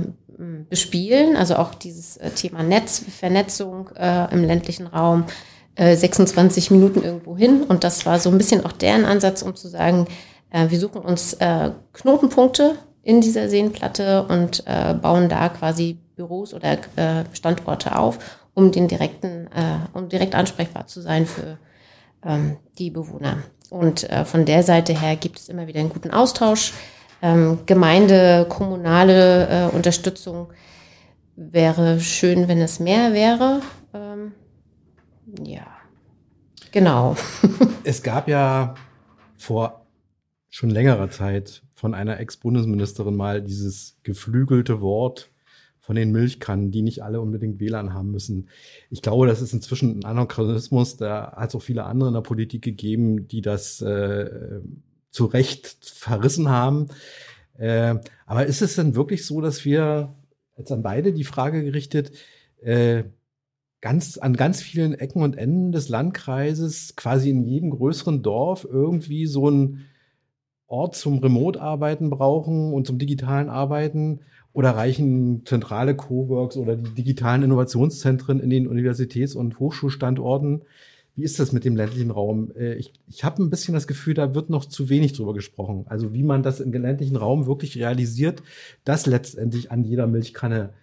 bespielen? Also auch dieses äh, Thema Netz, Vernetzung äh, im ländlichen Raum 26 äh, Minuten irgendwo hin. Und das war so ein bisschen auch deren Ansatz, um zu sagen, äh, wir suchen uns äh, Knotenpunkte in dieser Seenplatte und äh, bauen da quasi Büros oder äh, Standorte auf, um den direkten, äh, um direkt ansprechbar zu sein für ähm, die Bewohner. Und äh, von der Seite her gibt es immer wieder einen guten Austausch. Ähm, Gemeinde, kommunale äh, Unterstützung wäre schön, wenn es mehr wäre. Ähm, ja, genau. es gab ja vor schon längerer Zeit von einer Ex-Bundesministerin mal dieses geflügelte Wort von den Milchkannen, die nicht alle unbedingt WLAN haben müssen. Ich glaube, das ist inzwischen ein Anachronismus. Da hat es auch viele andere in der Politik gegeben, die das äh, zu Recht verrissen haben. Äh, aber ist es denn wirklich so, dass wir jetzt an beide die Frage gerichtet, äh, ganz, an ganz vielen Ecken und Enden des Landkreises, quasi in jedem größeren Dorf, irgendwie so ein Ort zum Remote-Arbeiten brauchen und zum digitalen Arbeiten? Oder reichen zentrale Coworks oder die digitalen Innovationszentren in den Universitäts- und Hochschulstandorten? Wie ist das mit dem ländlichen Raum? Äh, ich, ich habe ein bisschen das Gefühl, da wird noch zu wenig drüber gesprochen. Also wie man das im ländlichen Raum wirklich realisiert, dass letztendlich an jeder Milchkanne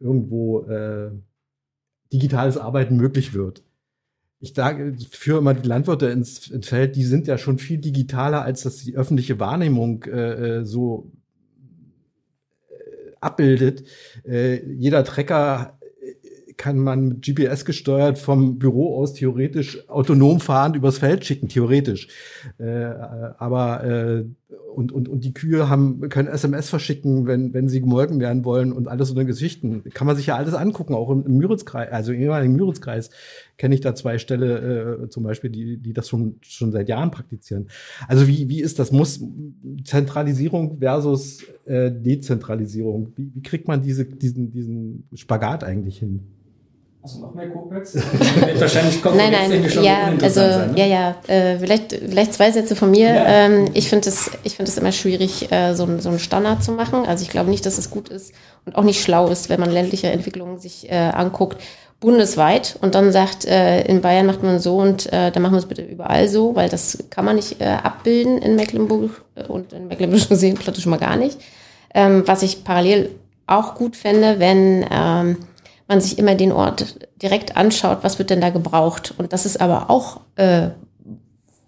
irgendwo äh, digitales Arbeiten möglich wird. Ich führe immer die Landwirte ins, ins, Feld, die sind ja schon viel digitaler, als das die öffentliche Wahrnehmung äh, äh so äh, abbildet. Äh, jeder Trecker kann man mit GPS gesteuert vom Büro aus theoretisch autonom fahrend übers Feld schicken, theoretisch. Äh, aber äh, und, und, und die Kühe haben, können SMS verschicken, wenn, wenn sie gemolken werden wollen und alles so eine Geschichten. Kann man sich ja alles angucken, auch im, im Müritzkreis, also im ehemaligen Müritzkreis kenne ich da zwei Ställe äh, zum Beispiel, die, die das schon, schon seit Jahren praktizieren. Also wie, wie ist das? Muss Zentralisierung versus äh, Dezentralisierung? Wie, wie kriegt man diese, diesen, diesen Spagat eigentlich hin? Also noch mehr Copex? wahrscheinlich kommt nein, nein, schon ja, also sein, ne? ja, ja. Äh, vielleicht, vielleicht zwei Sätze von mir. Ja. Ähm, ich finde es, ich finde es immer schwierig, äh, so, so einen Standard zu machen. Also ich glaube nicht, dass es gut ist und auch nicht schlau ist, wenn man ländliche Entwicklungen sich äh, anguckt bundesweit und dann sagt, äh, in Bayern macht man so und äh, dann machen wir es bitte überall so, weil das kann man nicht äh, abbilden in Mecklenburg äh, und in Mecklenburgischen Seenplatte schon mal gar nicht. Ähm, was ich parallel auch gut fände, wenn ähm, man sich immer den Ort direkt anschaut, was wird denn da gebraucht. Und das ist aber auch äh,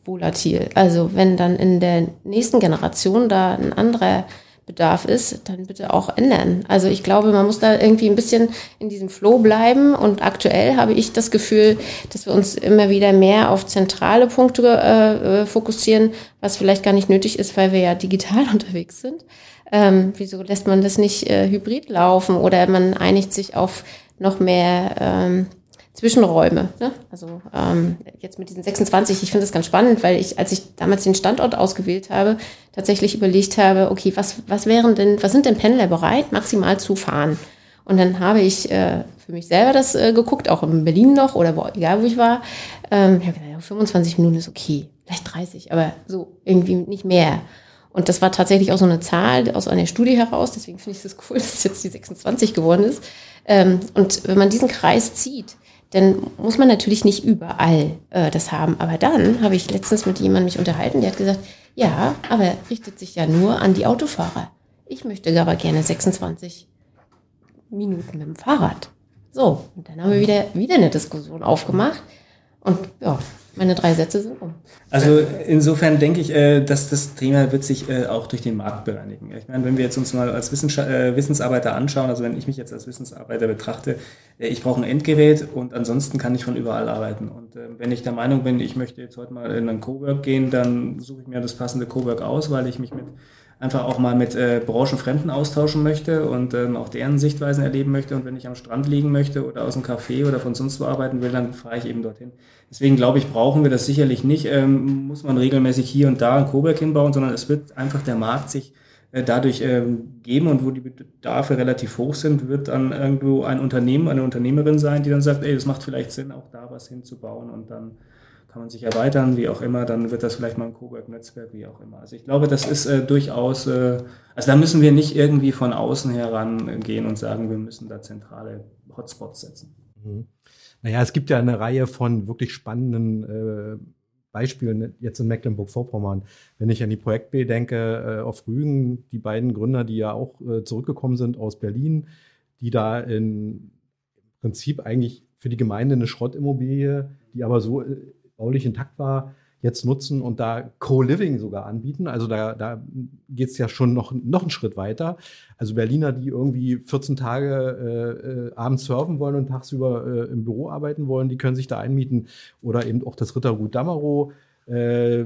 volatil. Also wenn dann in der nächsten Generation da ein anderer Bedarf ist, dann bitte auch ändern. Also ich glaube, man muss da irgendwie ein bisschen in diesem Flow bleiben. Und aktuell habe ich das Gefühl, dass wir uns immer wieder mehr auf zentrale Punkte äh, äh fokussieren, was vielleicht gar nicht nötig ist, weil wir ja digital unterwegs sind. Ähm, wieso lässt man das nicht äh, hybrid laufen oder man einigt sich auf noch mehr ähm, Zwischenräume. Ne? Also ähm, jetzt mit diesen 26, ich finde das ganz spannend, weil ich, als ich damals den Standort ausgewählt habe, tatsächlich überlegt habe, okay, was, was wären denn, was sind denn Pendler bereit, maximal zu fahren? Und dann habe ich äh, für mich selber das äh, geguckt, auch in Berlin noch oder wo, egal wo ich war. Ähm, ich habe gedacht, ja, 25 Minuten ist okay, vielleicht 30, aber so irgendwie nicht mehr. Und das war tatsächlich auch so eine Zahl aus einer Studie heraus, deswegen finde ich es cool, dass jetzt die 26 geworden ist. Ähm, und wenn man diesen Kreis zieht, dann muss man natürlich nicht überall äh, das haben. Aber dann habe ich letztens mit jemandem mich unterhalten, der hat gesagt, ja, aber richtet sich ja nur an die Autofahrer. Ich möchte aber gerne 26 Minuten mit dem Fahrrad. So, und dann haben wir wieder, wieder eine Diskussion aufgemacht. Und ja, meine drei Sätze sind um. Also insofern denke ich, äh, dass das Thema wird sich äh, auch durch den Markt bereinigen. Ich meine, wenn wir jetzt uns mal als äh, Wissensarbeiter anschauen, also wenn ich mich jetzt als Wissensarbeiter betrachte, ich brauche ein Endgerät und ansonsten kann ich von überall arbeiten. Und wenn ich der Meinung bin, ich möchte jetzt heute mal in einen Cowork gehen, dann suche ich mir das passende Cowork aus, weil ich mich mit einfach auch mal mit äh, Branchenfremden austauschen möchte und ähm, auch deren Sichtweisen erleben möchte. Und wenn ich am Strand liegen möchte oder aus dem Café oder von sonst wo arbeiten will, dann fahre ich eben dorthin. Deswegen glaube ich, brauchen wir das sicherlich nicht. Ähm, muss man regelmäßig hier und da ein Coburg hinbauen, sondern es wird einfach der Markt sich äh, dadurch ähm, geben und wo die Bedarfe relativ hoch sind, wird dann irgendwo ein Unternehmen, eine Unternehmerin sein, die dann sagt, ey, das macht vielleicht Sinn, auch da was hinzubauen und dann kann man sich erweitern, wie auch immer, dann wird das vielleicht mal ein Cowork-Netzwerk, wie auch immer. Also ich glaube, das ist äh, durchaus, äh, also da müssen wir nicht irgendwie von außen herangehen und sagen, wir müssen da zentrale Hotspots setzen. Mhm. Naja, es gibt ja eine Reihe von wirklich spannenden äh, Beispielen jetzt in Mecklenburg-Vorpommern. Wenn ich an die Projekt B denke, äh, auf Rügen, die beiden Gründer, die ja auch äh, zurückgekommen sind aus Berlin, die da in Prinzip eigentlich für die Gemeinde eine Schrottimmobilie, die aber so äh, baulich intakt war, jetzt nutzen und da Co-Living sogar anbieten. Also da, da geht es ja schon noch, noch einen Schritt weiter. Also Berliner, die irgendwie 14 Tage äh, äh, abends surfen wollen und tagsüber äh, im Büro arbeiten wollen, die können sich da einmieten. Oder eben auch das Rittergut Dammerow. Äh,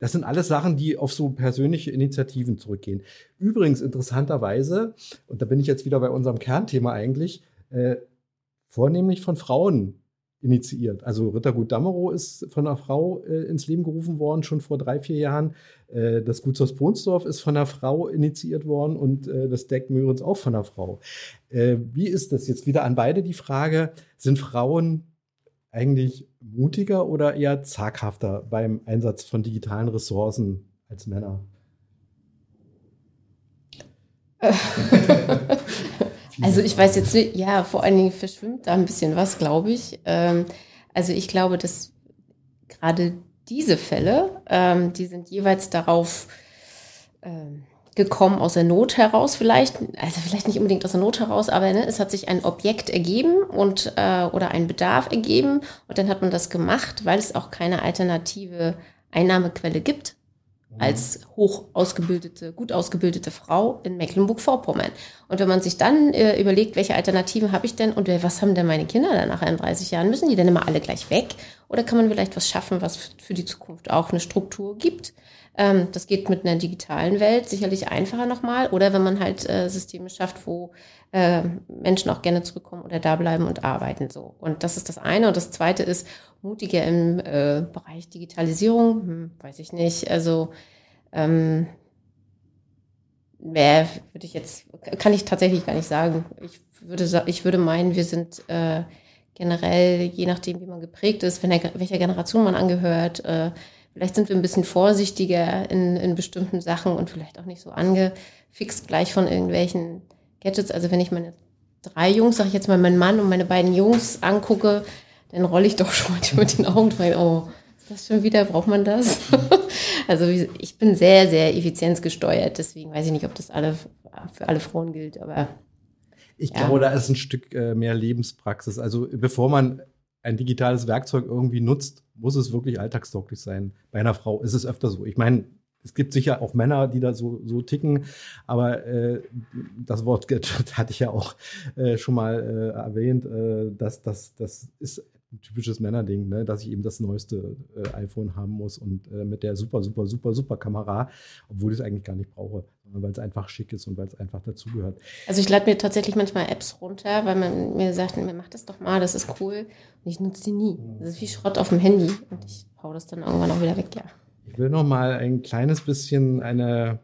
das sind alles Sachen, die auf so persönliche Initiativen zurückgehen. Übrigens interessanterweise, und da bin ich jetzt wieder bei unserem Kernthema eigentlich, äh, vornehmlich von Frauen initiiert. Also Rittergut Dammerow ist von einer Frau äh, ins Leben gerufen worden, schon vor drei, vier Jahren. Äh, das Gutshaus Bronsdorf ist von einer Frau initiiert worden und äh, das Deck Möhrens auch von einer Frau. Äh, wie ist das jetzt wieder an beide die Frage, sind Frauen eigentlich mutiger oder eher zaghafter beim Einsatz von digitalen Ressourcen als Männer? also ich weiß jetzt nicht, ja, vor allen Dingen verschwimmt da ein bisschen was, glaube ich. Ähm, also ich glaube, dass gerade diese Fälle, ähm, die sind jeweils darauf ähm, gekommen aus der Not heraus vielleicht, also vielleicht nicht unbedingt aus der Not heraus, aber ne, es hat sich ein Objekt ergeben und äh, oder ein Bedarf ergeben und dann hat man das gemacht, weil es auch keine alternative Einnahmequelle gibt. Als hoch ausgebildete, gut ausgebildete Frau in Mecklenburg-Vorpommern. Und wenn man sich dann äh, überlegt, welche Alternativen habe ich denn und äh, was haben denn meine Kinder dann in 30 Jahren, müssen die denn immer alle gleich weg? Oder kann man vielleicht was schaffen, was für die Zukunft auch eine Struktur gibt? Ähm, das geht mit einer digitalen Welt sicherlich einfacher nochmal. Oder wenn man halt äh, Systeme schafft, wo äh, Menschen auch gerne zurückkommen oder da bleiben und arbeiten so. Und das ist das eine. Und das zweite ist mutiger im äh, Bereich Digitalisierung. Hm, weiß ich nicht. Also ähm, wer würde ich jetzt, kann ich tatsächlich gar nicht sagen. Ich würde, ich würde meinen, wir sind äh, generell, je nachdem, wie man geprägt ist, wenn er, welcher Generation man angehört, äh, Vielleicht sind wir ein bisschen vorsichtiger in, in bestimmten Sachen und vielleicht auch nicht so angefixt gleich von irgendwelchen Gadgets. Also wenn ich meine drei Jungs, sage ich jetzt mal, meinen Mann und meine beiden Jungs angucke, dann rolle ich doch schon manchmal mit den Augen und oh, ist das schon wieder, braucht man das? also ich bin sehr, sehr effizienzgesteuert, deswegen weiß ich nicht, ob das alle für alle Frauen gilt, aber ich ja. glaube, da ist ein Stück äh, mehr Lebenspraxis. Also bevor man ein digitales Werkzeug irgendwie nutzt, muss es wirklich alltagstauglich sein. Bei einer Frau ist es öfter so. Ich meine, es gibt sicher auch Männer, die da so, so ticken, aber äh, das Wort hatte ich ja auch äh, schon mal äh, erwähnt, äh, dass das, das ist ein typisches Männerding, ne? dass ich eben das neueste äh, iPhone haben muss und äh, mit der super, super, super, super Kamera, obwohl ich es eigentlich gar nicht brauche, sondern weil es einfach schick ist und weil es einfach dazugehört. Also ich lade mir tatsächlich manchmal Apps runter, weil man mir sagt, mir macht das doch mal, das ist cool. Und ich nutze die nie. Das ist wie Schrott auf dem Handy und ich hau das dann irgendwann auch wieder weg, ja. Ich will noch mal ein kleines bisschen eine,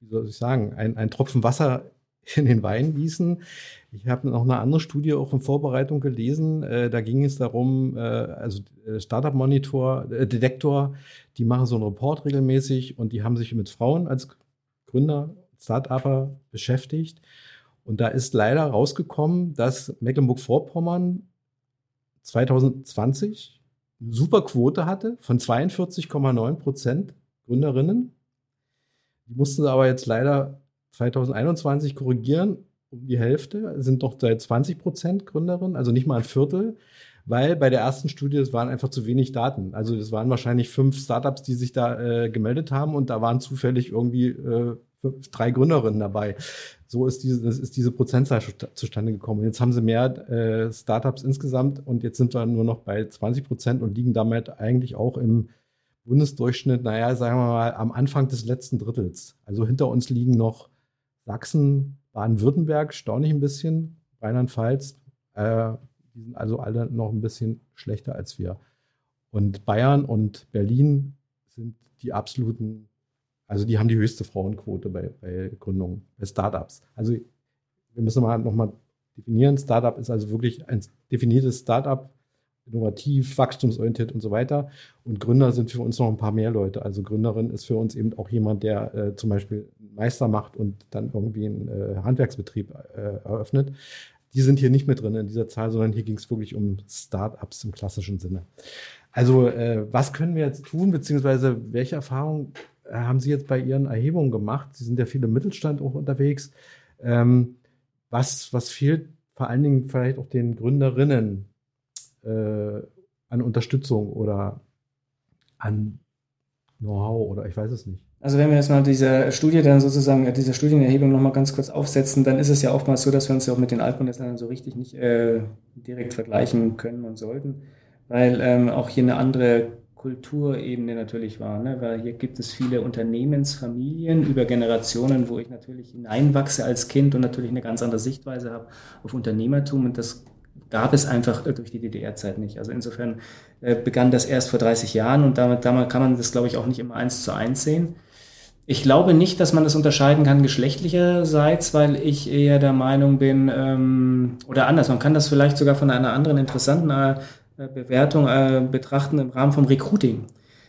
wie soll ich sagen, ein, ein Tropfen Wasser in den Wein gießen. Ich habe noch eine andere Studie auch in Vorbereitung gelesen. Äh, da ging es darum, äh, also äh, Startup Monitor, Detektor, die machen so einen Report regelmäßig und die haben sich mit Frauen als Gründer, Startupper beschäftigt. Und da ist leider rausgekommen, dass Mecklenburg-Vorpommern 2020 eine super Quote hatte von 42,9 Prozent Gründerinnen. Die mussten aber jetzt leider 2021 korrigieren um die Hälfte, sind doch seit 20 Prozent Gründerinnen, also nicht mal ein Viertel, weil bei der ersten Studie, es waren einfach zu wenig Daten. Also es waren wahrscheinlich fünf Startups, die sich da äh, gemeldet haben und da waren zufällig irgendwie äh, fünf, drei Gründerinnen dabei. So ist diese, ist diese Prozentzahl zustande gekommen. Jetzt haben sie mehr äh, Startups insgesamt und jetzt sind wir nur noch bei 20 Prozent und liegen damit eigentlich auch im Bundesdurchschnitt, naja, sagen wir mal, am Anfang des letzten Drittels. Also hinter uns liegen noch Sachsen, Baden-Württemberg, staune ich ein bisschen, Rheinland-Pfalz, äh, die sind also alle noch ein bisschen schlechter als wir. Und Bayern und Berlin sind die absoluten, also die haben die höchste Frauenquote bei, bei Gründungen, bei Startups. Also wir müssen mal nochmal definieren, Startup ist also wirklich ein definiertes Startup, innovativ, wachstumsorientiert und so weiter. Und Gründer sind für uns noch ein paar mehr Leute. Also Gründerin ist für uns eben auch jemand, der äh, zum Beispiel Meister macht und dann irgendwie einen äh, Handwerksbetrieb äh, eröffnet. Die sind hier nicht mit drin in dieser Zahl, sondern hier ging es wirklich um Start-ups im klassischen Sinne. Also äh, was können wir jetzt tun, beziehungsweise welche Erfahrungen äh, haben Sie jetzt bei Ihren Erhebungen gemacht? Sie sind ja viel im Mittelstand auch unterwegs. Ähm, was, was fehlt vor allen Dingen vielleicht auch den Gründerinnen? Äh, an Unterstützung oder an Know-how oder ich weiß es nicht. Also wenn wir jetzt mal diese Studie dann sozusagen, diese Studienerhebung nochmal ganz kurz aufsetzen, dann ist es ja oftmals so, dass wir uns ja auch mit den Altbundesländern so richtig nicht äh, direkt vergleichen können und sollten, weil ähm, auch hier eine andere Kulturebene natürlich war, ne? weil hier gibt es viele Unternehmensfamilien über Generationen, wo ich natürlich hineinwachse als Kind und natürlich eine ganz andere Sichtweise habe auf Unternehmertum und das gab es einfach durch die DDR-Zeit nicht. Also insofern äh, begann das erst vor 30 Jahren und damit, damit kann man das, glaube ich, auch nicht immer eins zu eins sehen. Ich glaube nicht, dass man das unterscheiden kann geschlechtlicherseits, weil ich eher der Meinung bin, ähm, oder anders, man kann das vielleicht sogar von einer anderen interessanten äh, Bewertung äh, betrachten im Rahmen vom Recruiting.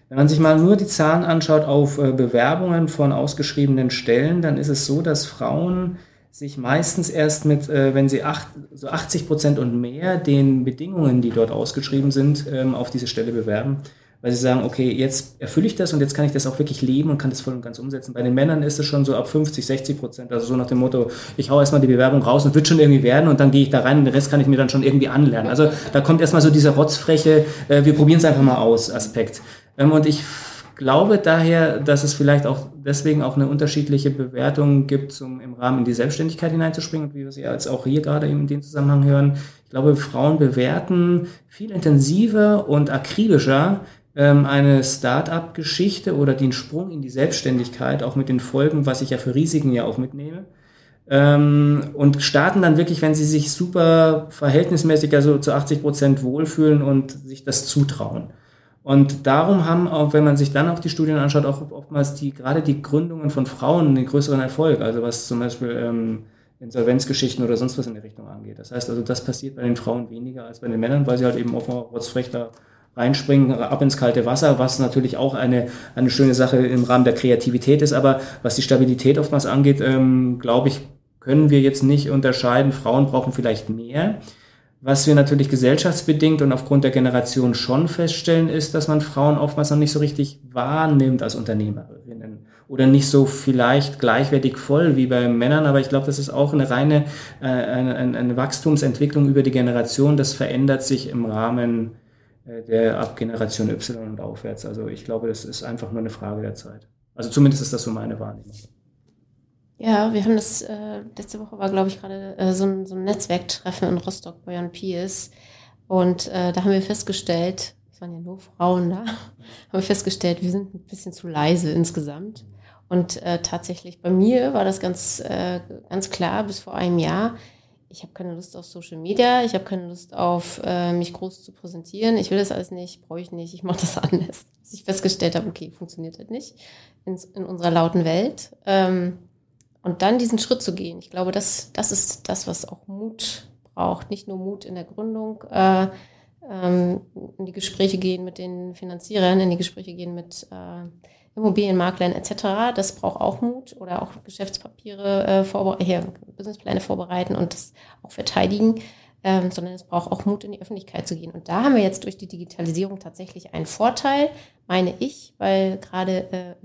Wenn man sich mal nur die Zahlen anschaut auf äh, Bewerbungen von ausgeschriebenen Stellen, dann ist es so, dass Frauen sich meistens erst mit, äh, wenn sie acht, so 80 Prozent und mehr den Bedingungen, die dort ausgeschrieben sind, ähm, auf diese Stelle bewerben weil sie sagen, okay, jetzt erfülle ich das und jetzt kann ich das auch wirklich leben und kann das voll und ganz umsetzen. Bei den Männern ist es schon so ab 50, 60 Prozent, also so nach dem Motto, ich hau erstmal die Bewerbung raus und wird schon irgendwie werden und dann gehe ich da rein und den Rest kann ich mir dann schon irgendwie anlernen. Also da kommt erstmal so dieser rotzfreche, äh, wir probieren es einfach mal aus Aspekt. Ähm, und ich glaube daher, dass es vielleicht auch deswegen auch eine unterschiedliche Bewertung gibt, um im Rahmen in die Selbstständigkeit hineinzuspringen, wie wir sie jetzt auch hier gerade in dem Zusammenhang hören. Ich glaube, Frauen bewerten viel intensiver und akribischer ähm, eine Start-up-Geschichte oder den Sprung in die Selbstständigkeit, auch mit den Folgen, was ich ja für Risiken ja auch mitnehme. Ähm, und starten dann wirklich, wenn sie sich super verhältnismäßig, also zu 80 Prozent wohlfühlen und sich das zutrauen. Und darum haben auch, wenn man sich dann auch die Studien anschaut, auch oftmals die, gerade die Gründungen von Frauen einen größeren Erfolg, also was zum Beispiel ähm, Insolvenzgeschichten oder sonst was in die Richtung angeht. Das heißt also, das passiert bei den Frauen weniger als bei den Männern, weil sie halt eben mal rotzfrech da reinspringen, ab ins kalte Wasser, was natürlich auch eine, eine schöne Sache im Rahmen der Kreativität ist. Aber was die Stabilität oftmals angeht, ähm, glaube ich, können wir jetzt nicht unterscheiden. Frauen brauchen vielleicht mehr. Was wir natürlich gesellschaftsbedingt und aufgrund der Generation schon feststellen, ist, dass man Frauen oftmals noch nicht so richtig wahrnimmt als Unternehmerinnen oder nicht so vielleicht gleichwertig voll wie bei Männern. Aber ich glaube, das ist auch eine reine äh, eine, eine Wachstumsentwicklung über die Generation. Das verändert sich im Rahmen äh, der ab Generation Y und aufwärts. Also ich glaube, das ist einfach nur eine Frage der Zeit. Also zumindest ist das so meine Wahrnehmung. Ja, wir haben das, äh, letzte Woche war, glaube ich, gerade äh, so, ein, so ein Netzwerktreffen in Rostock bei Jan Pies. Und äh, da haben wir festgestellt, es waren ja nur Frauen da, haben wir festgestellt, wir sind ein bisschen zu leise insgesamt. Und äh, tatsächlich bei mir war das ganz, äh, ganz klar bis vor einem Jahr, ich habe keine Lust auf Social Media, ich habe keine Lust auf äh, mich groß zu präsentieren, ich will das alles nicht, brauche ich nicht, ich mache das anders. Bis ich festgestellt habe, okay, funktioniert halt nicht in, in unserer lauten Welt. Ähm, und dann diesen Schritt zu gehen, ich glaube, das, das ist das, was auch Mut braucht. Nicht nur Mut in der Gründung, äh, ähm, in die Gespräche gehen mit den Finanzierern, in die Gespräche gehen mit äh, Immobilienmaklern etc. Das braucht auch Mut oder auch Geschäftspapiere äh, vorbereiten, hier Businesspläne vorbereiten und das auch verteidigen, ähm, sondern es braucht auch Mut in die Öffentlichkeit zu gehen. Und da haben wir jetzt durch die Digitalisierung tatsächlich einen Vorteil, meine ich, weil gerade äh,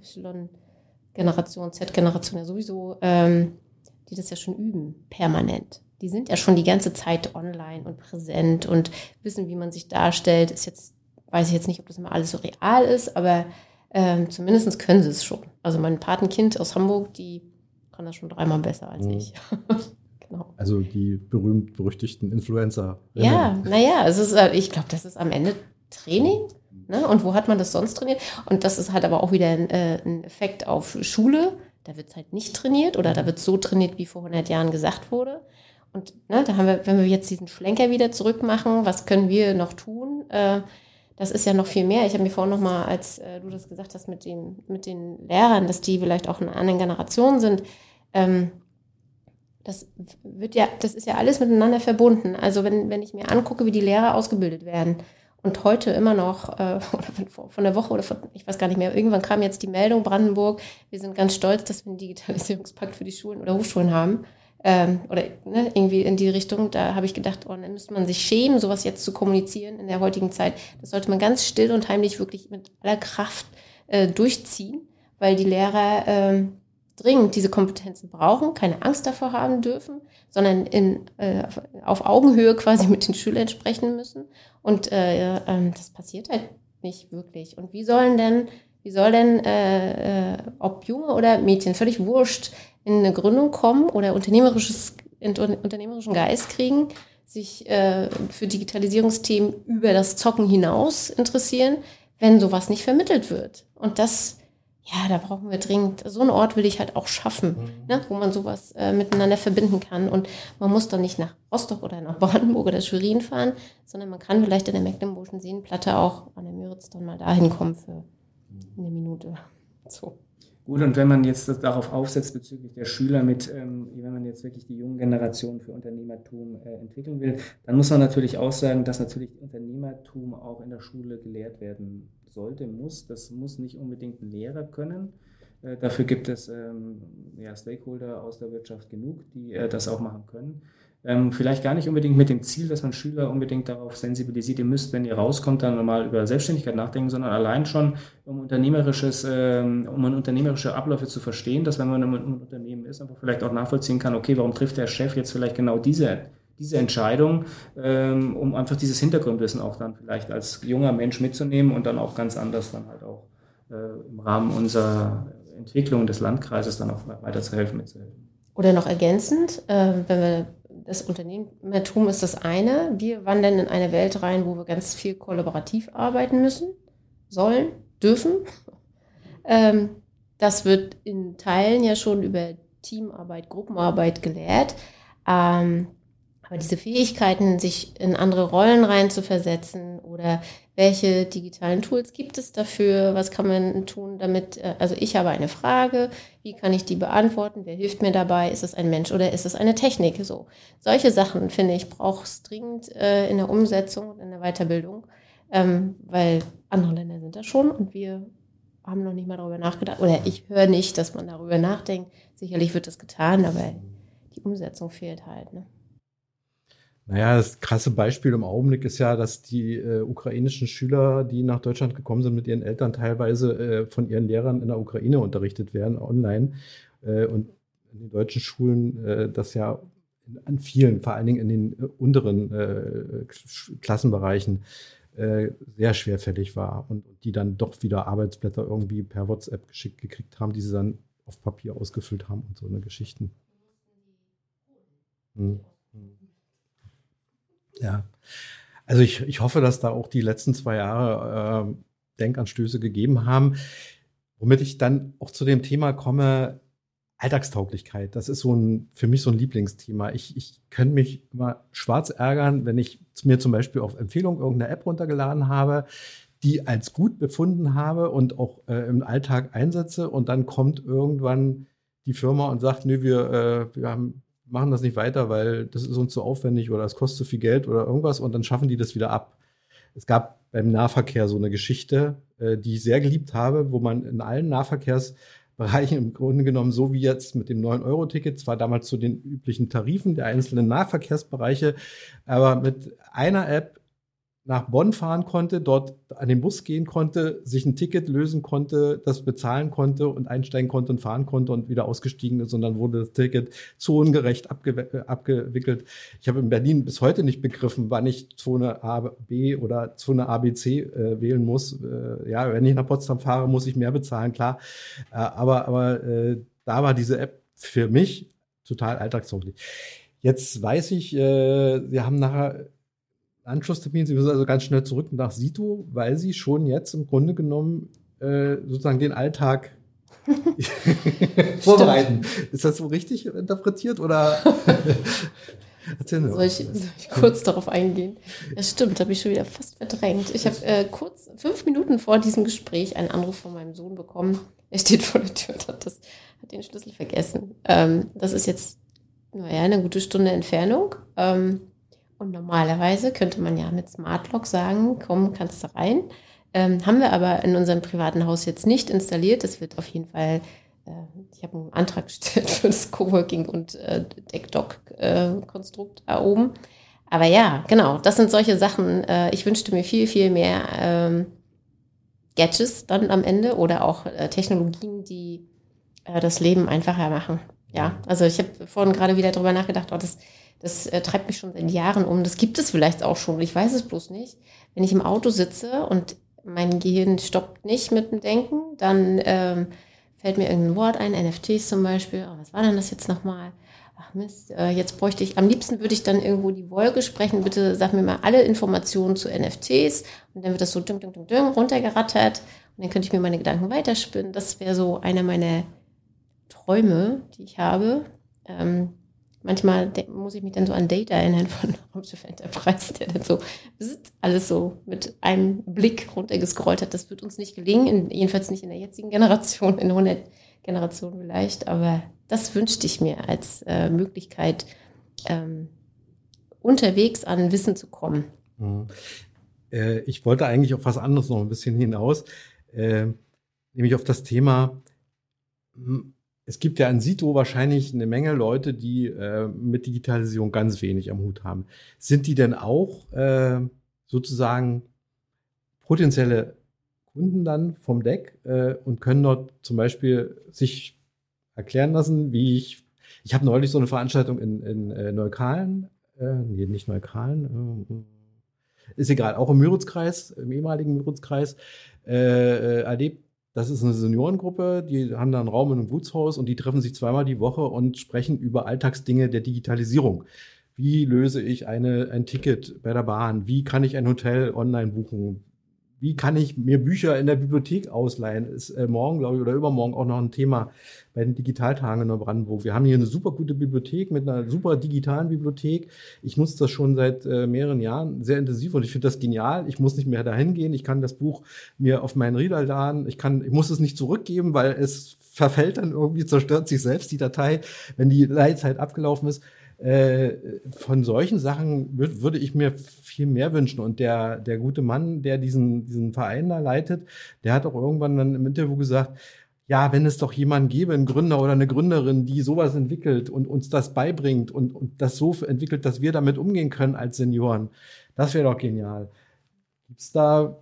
Y-Generation, Z-Generation ja sowieso, ähm, die das ja schon üben, permanent. Die sind ja schon die ganze Zeit online und präsent und wissen, wie man sich darstellt. Ist jetzt, weiß ich jetzt nicht, ob das immer alles so real ist, aber ähm, Zumindest können sie es schon. Also mein Patenkind aus Hamburg, die kann das schon dreimal besser als mhm. ich. genau. Also die berühmt-berüchtigten Influencer. Ja, naja, es ist, äh, ich glaube, das ist am Ende Training. Ne? Und wo hat man das sonst trainiert? Und das ist halt aber auch wieder ein, äh, ein Effekt auf Schule. Da wird es halt nicht trainiert oder da wird so trainiert, wie vor 100 Jahren gesagt wurde. Und ne, da haben wir, wenn wir jetzt diesen Schlenker wieder zurückmachen, was können wir noch tun? Äh, das ist ja noch viel mehr. Ich habe mir vorhin noch mal, als äh, du das gesagt hast mit, dem, mit den Lehrern, dass die vielleicht auch in anderen Generation sind, ähm, das wird ja, das ist ja alles miteinander verbunden. Also wenn, wenn ich mir angucke, wie die Lehrer ausgebildet werden und heute immer noch, äh, oder von der Woche oder von, ich weiß gar nicht mehr, irgendwann kam jetzt die Meldung, Brandenburg, wir sind ganz stolz, dass wir einen Digitalisierungspakt für die Schulen oder Hochschulen haben ähm, oder ne, irgendwie in die Richtung, da habe ich gedacht, oh, dann müsste man sich schämen, sowas jetzt zu kommunizieren in der heutigen Zeit. Das sollte man ganz still und heimlich wirklich mit aller Kraft äh, durchziehen, weil die Lehrer äh, dringend diese Kompetenzen brauchen, keine Angst davor haben dürfen, sondern in, äh, auf Augenhöhe quasi mit den Schülern sprechen müssen. Und äh, äh, das passiert halt nicht wirklich. Und wie sollen denn wie soll denn, äh, äh, ob Junge oder Mädchen, völlig wurscht, in eine Gründung kommen oder unternehmerisches, unternehmerischen Geist kriegen, sich äh, für Digitalisierungsthemen über das Zocken hinaus interessieren, wenn sowas nicht vermittelt wird. Und das, ja, da brauchen wir dringend, so einen Ort will ich halt auch schaffen, mhm. ne, wo man sowas äh, miteinander verbinden kann. Und man muss dann nicht nach Rostock oder nach Brandenburg oder Schwerin fahren, sondern man kann vielleicht in der Mecklenburgischen Seenplatte auch an der Müritz dann mal dahin kommen für eine Minute. So. Gut, und wenn man jetzt darauf aufsetzt bezüglich der Schüler mit, ähm, wenn man jetzt wirklich die jungen Generationen für Unternehmertum äh, entwickeln will, dann muss man natürlich auch sagen, dass natürlich Unternehmertum auch in der Schule gelehrt werden sollte, muss. Das muss nicht unbedingt ein Lehrer können. Äh, dafür gibt es ähm, ja, Stakeholder aus der Wirtschaft genug, die äh, das auch machen können. Ähm, vielleicht gar nicht unbedingt mit dem Ziel, dass man Schüler unbedingt darauf sensibilisiert, ihr müsst, wenn ihr rauskommt, dann mal über Selbstständigkeit nachdenken, sondern allein schon, um unternehmerisches, ähm, um unternehmerische Abläufe zu verstehen, dass wenn man einem Unternehmen ist, einfach vielleicht auch nachvollziehen kann, okay, warum trifft der Chef jetzt vielleicht genau diese, diese Entscheidung, ähm, um einfach dieses Hintergrundwissen auch dann vielleicht als junger Mensch mitzunehmen und dann auch ganz anders dann halt auch äh, im Rahmen unserer Entwicklung des Landkreises dann auch weiterzuhelfen, mitzuhelfen. Oder noch ergänzend, äh, wenn wir das Unternehmertum ist das eine. Wir wandern in eine Welt rein, wo wir ganz viel kollaborativ arbeiten müssen, sollen, dürfen. Ähm, das wird in Teilen ja schon über Teamarbeit, Gruppenarbeit gelehrt. Ähm, aber diese Fähigkeiten, sich in andere Rollen reinzuversetzen oder welche digitalen Tools gibt es dafür? Was kann man tun, damit, äh, also ich habe eine Frage, wie kann ich die beantworten? Wer hilft mir dabei? Ist es ein Mensch oder ist es eine Technik? So. Solche Sachen, finde ich, braucht es dringend äh, in der Umsetzung und in der Weiterbildung, ähm, weil andere Länder sind da schon und wir haben noch nicht mal darüber nachgedacht. Oder ich höre nicht, dass man darüber nachdenkt. Sicherlich wird das getan, aber die Umsetzung fehlt halt. Ne? Naja, das krasse Beispiel im Augenblick ist ja, dass die äh, ukrainischen Schüler, die nach Deutschland gekommen sind, mit ihren Eltern teilweise äh, von ihren Lehrern in der Ukraine unterrichtet werden, online. Äh, und in den deutschen Schulen äh, das ja an vielen, vor allen Dingen in den äh, unteren äh, Klassenbereichen, sehr schwerfällig war und, und die dann doch wieder Arbeitsblätter irgendwie per WhatsApp geschickt gekriegt haben, die sie dann auf Papier ausgefüllt haben und so eine Geschichten. Hm. Ja. Also ich, ich hoffe, dass da auch die letzten zwei Jahre äh, Denkanstöße gegeben haben, womit ich dann auch zu dem Thema komme, Alltagstauglichkeit. Das ist so ein, für mich so ein Lieblingsthema. Ich, ich könnte mich immer schwarz ärgern, wenn ich mir zum Beispiel auf Empfehlung irgendeine App runtergeladen habe, die als gut befunden habe und auch äh, im Alltag einsetze und dann kommt irgendwann die Firma und sagt, nö, wir, äh, wir haben machen das nicht weiter, weil das ist uns zu aufwendig oder es kostet zu viel Geld oder irgendwas und dann schaffen die das wieder ab. Es gab beim Nahverkehr so eine Geschichte, äh, die ich sehr geliebt habe, wo man in allen Nahverkehrsbereichen im Grunde genommen, so wie jetzt mit dem 9-Euro-Ticket, zwar damals zu den üblichen Tarifen der einzelnen Nahverkehrsbereiche, aber mit einer App nach Bonn fahren konnte, dort an den Bus gehen konnte, sich ein Ticket lösen konnte, das bezahlen konnte und einsteigen konnte und fahren konnte und wieder ausgestiegen ist und dann wurde das Ticket zonengerecht abge abgewickelt. Ich habe in Berlin bis heute nicht begriffen, wann ich Zone A, B oder Zone ABC äh, wählen muss. Äh, ja, wenn ich nach Potsdam fahre, muss ich mehr bezahlen, klar. Äh, aber aber äh, da war diese App für mich total alltagstauglich. Jetzt weiß ich, äh, wir haben nachher Anschlusstermin. Sie müssen also ganz schnell zurück nach Sito, weil Sie schon jetzt im Grunde genommen äh, sozusagen den Alltag vorbereiten. Ist das so richtig interpretiert oder? soll, ich, soll ich kurz darauf eingehen? Ja, stimmt, habe ich schon wieder fast verdrängt. Ich habe äh, kurz fünf Minuten vor diesem Gespräch einen Anruf von meinem Sohn bekommen. Er steht vor der Tür und hat, das, hat den Schlüssel vergessen. Ähm, das ist jetzt naja, eine gute Stunde Entfernung. Ähm, und normalerweise könnte man ja mit Smart Lock sagen, komm, kannst du rein. Ähm, haben wir aber in unserem privaten Haus jetzt nicht installiert. Das wird auf jeden Fall, äh, ich habe einen Antrag gestellt für das Coworking und äh, Deck-Dock-Konstrukt äh, da oben. Aber ja, genau, das sind solche Sachen. Äh, ich wünschte mir viel, viel mehr ähm, Gadgets dann am Ende oder auch äh, Technologien, die äh, das Leben einfacher machen. Ja, also ich habe vorhin gerade wieder drüber nachgedacht, oh, das das äh, treibt mich schon seit Jahren um. Das gibt es vielleicht auch schon. Ich weiß es bloß nicht. Wenn ich im Auto sitze und mein Gehirn stoppt nicht mit dem Denken, dann ähm, fällt mir irgendein Wort ein, NFTs zum Beispiel. Oh, was war denn das jetzt nochmal? Ach Mist, äh, jetzt bräuchte ich, am liebsten würde ich dann irgendwo die Wolke sprechen. Bitte sag mir mal alle Informationen zu NFTs. Und dann wird das so ding, ding, ding, ding runtergerattert. Und dann könnte ich mir meine Gedanken weiterspinnen. Das wäre so einer meiner Träume, die ich habe. Ähm, manchmal muss ich mich dann so an Data erinnern von Raumschiff Enterprise, der dann so alles so mit einem Blick runtergescrollt hat. Das wird uns nicht gelingen, in, jedenfalls nicht in der jetzigen Generation, in 100 Generationen vielleicht, aber das wünschte ich mir als äh, Möglichkeit, ähm, unterwegs an Wissen zu kommen. Mhm. Äh, ich wollte eigentlich auf was anderes noch ein bisschen hinaus, äh, nämlich auf das Thema, es gibt ja in Sito wahrscheinlich eine Menge Leute, die äh, mit Digitalisierung ganz wenig am Hut haben. Sind die denn auch äh, sozusagen potenzielle Kunden dann vom Deck äh, und können dort zum Beispiel sich erklären lassen, wie ich. Ich habe neulich so eine Veranstaltung in, in äh, Neukalen, äh, nee, nicht Neukalen, äh, ist egal, auch im Müritzkreis, im ehemaligen Müritzkreis, erlebt. Das ist eine Seniorengruppe, die haben da einen Raum in einem Gutshaus und die treffen sich zweimal die Woche und sprechen über Alltagsdinge der Digitalisierung. Wie löse ich eine, ein Ticket bei der Bahn? Wie kann ich ein Hotel online buchen? Wie kann ich mir Bücher in der Bibliothek ausleihen? Ist äh, morgen, glaube ich, oder übermorgen auch noch ein Thema bei den Digitaltagen in Neubrandenburg. Wir haben hier eine super gute Bibliothek mit einer super digitalen Bibliothek. Ich nutze das schon seit äh, mehreren Jahren sehr intensiv und ich finde das genial. Ich muss nicht mehr dahin gehen. Ich kann das Buch mir auf meinen Reader laden. Ich kann, ich muss es nicht zurückgeben, weil es verfällt dann irgendwie, zerstört sich selbst die Datei, wenn die Leitzeit abgelaufen ist. Äh, von solchen Sachen würd, würde ich mir viel mehr wünschen. Und der, der gute Mann, der diesen, diesen Verein da leitet, der hat auch irgendwann dann im Interview gesagt, ja, wenn es doch jemanden gäbe, einen Gründer oder eine Gründerin, die sowas entwickelt und uns das beibringt und, und das so entwickelt, dass wir damit umgehen können als Senioren, das wäre doch genial. Gibt's da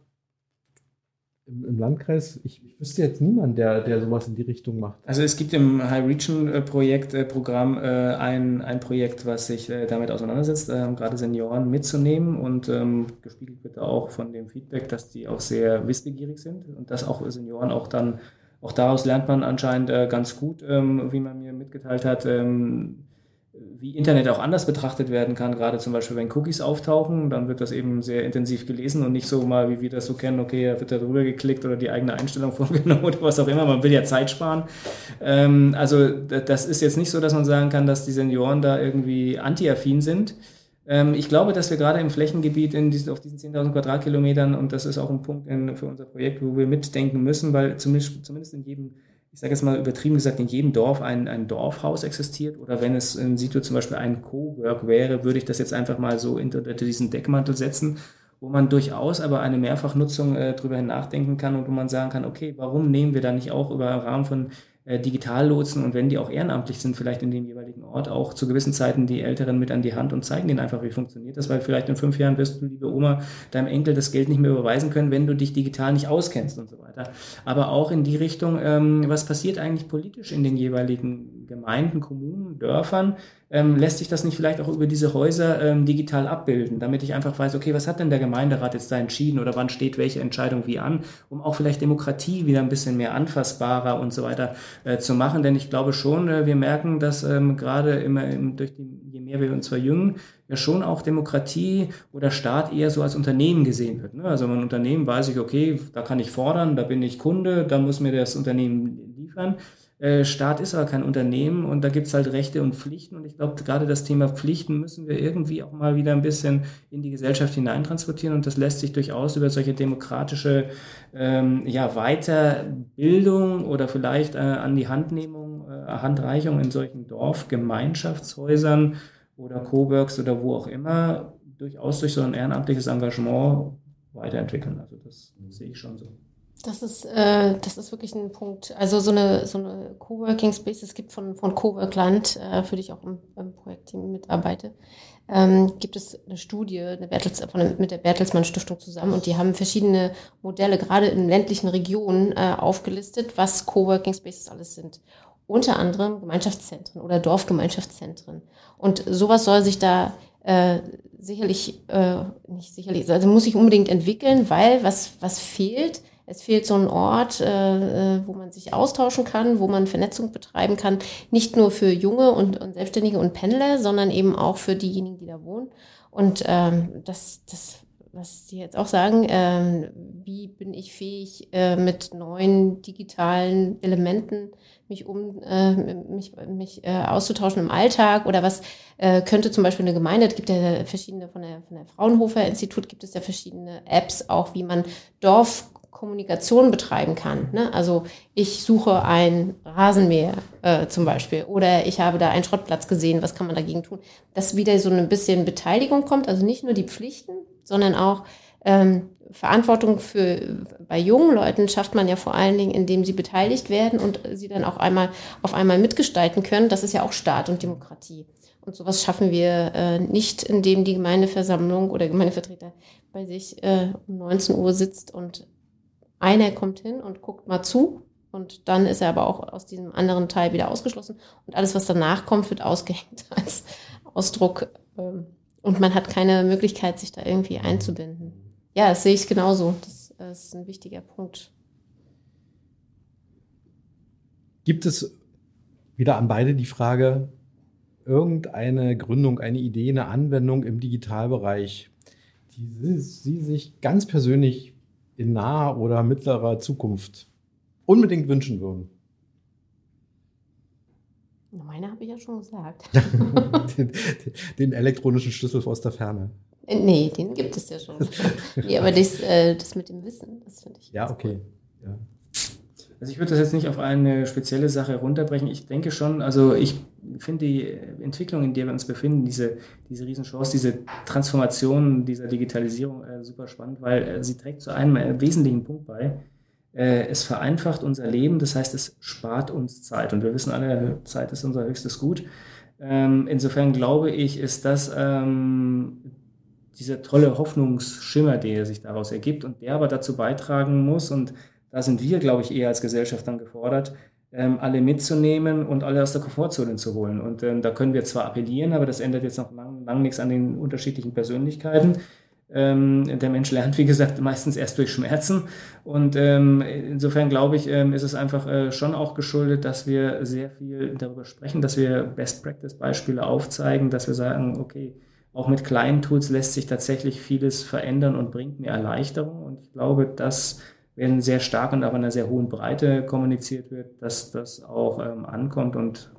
im, im Landkreis, ich, ich wüsste jetzt niemand, der, der sowas in die Richtung macht. Also es gibt im High Region äh, Projekt, äh, Programm äh, ein, ein Projekt, was sich äh, damit auseinandersetzt, äh, gerade Senioren mitzunehmen und ähm, gespiegelt wird auch von dem Feedback, dass die auch sehr wissbegierig sind und dass auch Senioren auch dann, auch daraus lernt man anscheinend äh, ganz gut, ähm, wie man mir mitgeteilt hat, ähm, wie Internet auch anders betrachtet werden kann, gerade zum Beispiel, wenn Cookies auftauchen, dann wird das eben sehr intensiv gelesen und nicht so mal, wie wir das so kennen, okay, da wird da drüber geklickt oder die eigene Einstellung vorgenommen oder was auch immer. Man will ja Zeit sparen. Ähm, also das ist jetzt nicht so, dass man sagen kann, dass die Senioren da irgendwie anti-affin sind. Ähm, ich glaube, dass wir gerade im Flächengebiet in diesen, auf diesen 10.000 Quadratkilometern, und das ist auch ein Punkt in, für unser Projekt, wo wir mitdenken müssen, weil zumindest, zumindest in jedem ich sage jetzt mal übertrieben gesagt, in jedem Dorf ein, ein Dorfhaus existiert? Oder wenn es in Situ zum Beispiel ein Cowork wäre, würde ich das jetzt einfach mal so unter diesen Deckmantel setzen, wo man durchaus aber eine Mehrfachnutzung äh, drüber nachdenken kann und wo man sagen kann, okay, warum nehmen wir da nicht auch über Rahmen von äh, Digitallotsen und wenn die auch ehrenamtlich sind, vielleicht in dem jeweiligen Ort, auch zu gewissen Zeiten die Älteren mit an die Hand und zeigen denen einfach, wie funktioniert das, weil vielleicht in fünf Jahren wirst du, liebe Oma, deinem Enkel das Geld nicht mehr überweisen können, wenn du dich digital nicht auskennst und so weiter. Aber auch in die Richtung, ähm, was passiert eigentlich politisch in den jeweiligen Gemeinden, Kommunen, Dörfern, ähm, lässt sich das nicht vielleicht auch über diese Häuser ähm, digital abbilden, damit ich einfach weiß, okay, was hat denn der Gemeinderat jetzt da entschieden oder wann steht welche Entscheidung wie an, um auch vielleicht Demokratie wieder ein bisschen mehr anfassbarer und so weiter äh, zu machen. Denn ich glaube schon, äh, wir merken, dass ähm, gerade immer im, durch die, je mehr wir uns verjüngen, ja schon auch Demokratie oder Staat eher so als Unternehmen gesehen wird. Ne? Also ein Unternehmen weiß ich, okay, da kann ich fordern, da bin ich Kunde, da muss mir das Unternehmen liefern. Äh, Staat ist aber kein Unternehmen und da gibt's halt Rechte und Pflichten. Und ich glaube, gerade das Thema Pflichten müssen wir irgendwie auch mal wieder ein bisschen in die Gesellschaft hineintransportieren. Und das lässt sich durchaus über solche demokratische ähm, ja, Weiterbildung oder vielleicht äh, an die Handnehmung, äh, Handreichung in solchen Dorfgemeinschaftshäusern oder Coworks oder wo auch immer durchaus durch so ein ehrenamtliches Engagement weiterentwickeln. Also das sehe ich schon so. Das ist, äh, das ist wirklich ein Punkt. Also so eine, so eine Coworking Space, es gibt von, von Coworkland, äh, für die ich auch im, im Projektteam mitarbeite, ähm, gibt es eine Studie eine Bertels, von, mit der Bertelsmann Stiftung zusammen und die haben verschiedene Modelle, gerade in ländlichen Regionen, äh, aufgelistet, was Coworking Spaces alles sind. Unter anderem Gemeinschaftszentren oder Dorfgemeinschaftszentren. Und sowas soll sich da äh, sicherlich, äh, nicht sicherlich, also muss sich unbedingt entwickeln, weil was, was fehlt, es fehlt so ein Ort, äh, äh, wo man sich austauschen kann, wo man Vernetzung betreiben kann, nicht nur für Junge und, und Selbstständige und Pendler, sondern eben auch für diejenigen, die da wohnen. Und ähm, das, das, was Sie jetzt auch sagen, äh, wie bin ich fähig, äh, mit neuen digitalen Elementen mich um mich, mich auszutauschen im Alltag oder was könnte zum Beispiel eine Gemeinde, es gibt ja verschiedene von der von der Fraunhofer Institut gibt es ja verschiedene Apps auch, wie man Dorf Kommunikation betreiben kann. Ne? Also ich suche ein Rasenmäher äh, zum Beispiel oder ich habe da einen Schrottplatz gesehen, was kann man dagegen tun? Dass wieder so ein bisschen Beteiligung kommt, also nicht nur die Pflichten, sondern auch Ähm, Verantwortung für bei jungen Leuten schafft man ja vor allen Dingen, indem sie beteiligt werden und sie dann auch einmal auf einmal mitgestalten können. Das ist ja auch Staat und Demokratie. Und sowas schaffen wir äh, nicht, indem die Gemeindeversammlung oder Gemeindevertreter bei sich äh, um 19 Uhr sitzt und einer kommt hin und guckt mal zu und dann ist er aber auch aus diesem anderen Teil wieder ausgeschlossen und alles, was danach kommt, wird ausgehängt als Ausdruck ähm, und man hat keine Möglichkeit, sich da irgendwie einzubinden. Ja, das sehe ich genauso. Das, ist ein wichtiger Punkt. Gibt es wieder an beide die Frage, irgendeine Gründung, eine Idee, eine Anwendung im Digitalbereich, die Sie sich ganz persönlich in naher oder mittlerer Zukunft unbedingt wünschen würden? Meine habe ich ja schon gesagt. den, den, elektronischen Schlüssel aus der Ferne. Äh, nee, den gibt es ja schon. nee, aber das, äh, das mit dem Wissen, das finde ich. Ja, okay. Cool. Ja. Also ich würde das jetzt nicht auf eine spezielle Sache runterbrechen. Ich denke schon, also ich finde die Entwicklung, in der wir uns befinden, diese, diese Riesenchance, diese Transformation dieser Digitalisierung äh, super spannend, weil äh, sie trägt zu einem äh, wesentlichen Punkt bei. Äh, es vereinfacht unser Leben, das heißt, es spart uns Zeit. Und wir wissen alle, Zeit ist unser höchstes Gut. Ähm, insofern glaube ich, ist das ähm, dieser tolle Hoffnungsschimmer, der sich daraus ergibt und der aber dazu beitragen muss und da sind wir, glaube ich, eher als Gesellschaft dann gefordert, ähm, alle mitzunehmen und alle aus der Komfortzone zu holen. Und ähm, da können wir zwar appellieren, aber das ändert jetzt noch lang, lang nichts an den unterschiedlichen Persönlichkeiten. Ähm, der Mensch lernt, wie gesagt, meistens erst durch Schmerzen. Und ähm, insofern glaube ich, ähm, ist es einfach äh, schon auch geschuldet, dass wir sehr viel darüber sprechen, dass wir Best-Practice-Beispiele aufzeigen, dass wir sagen, okay, auch mit kleinen Tools lässt sich tatsächlich vieles verändern und bringt mir Erleichterung. Und ich glaube, dass wenn sehr stark und auf einer sehr hohen Breite kommuniziert wird, dass das auch ähm, ankommt und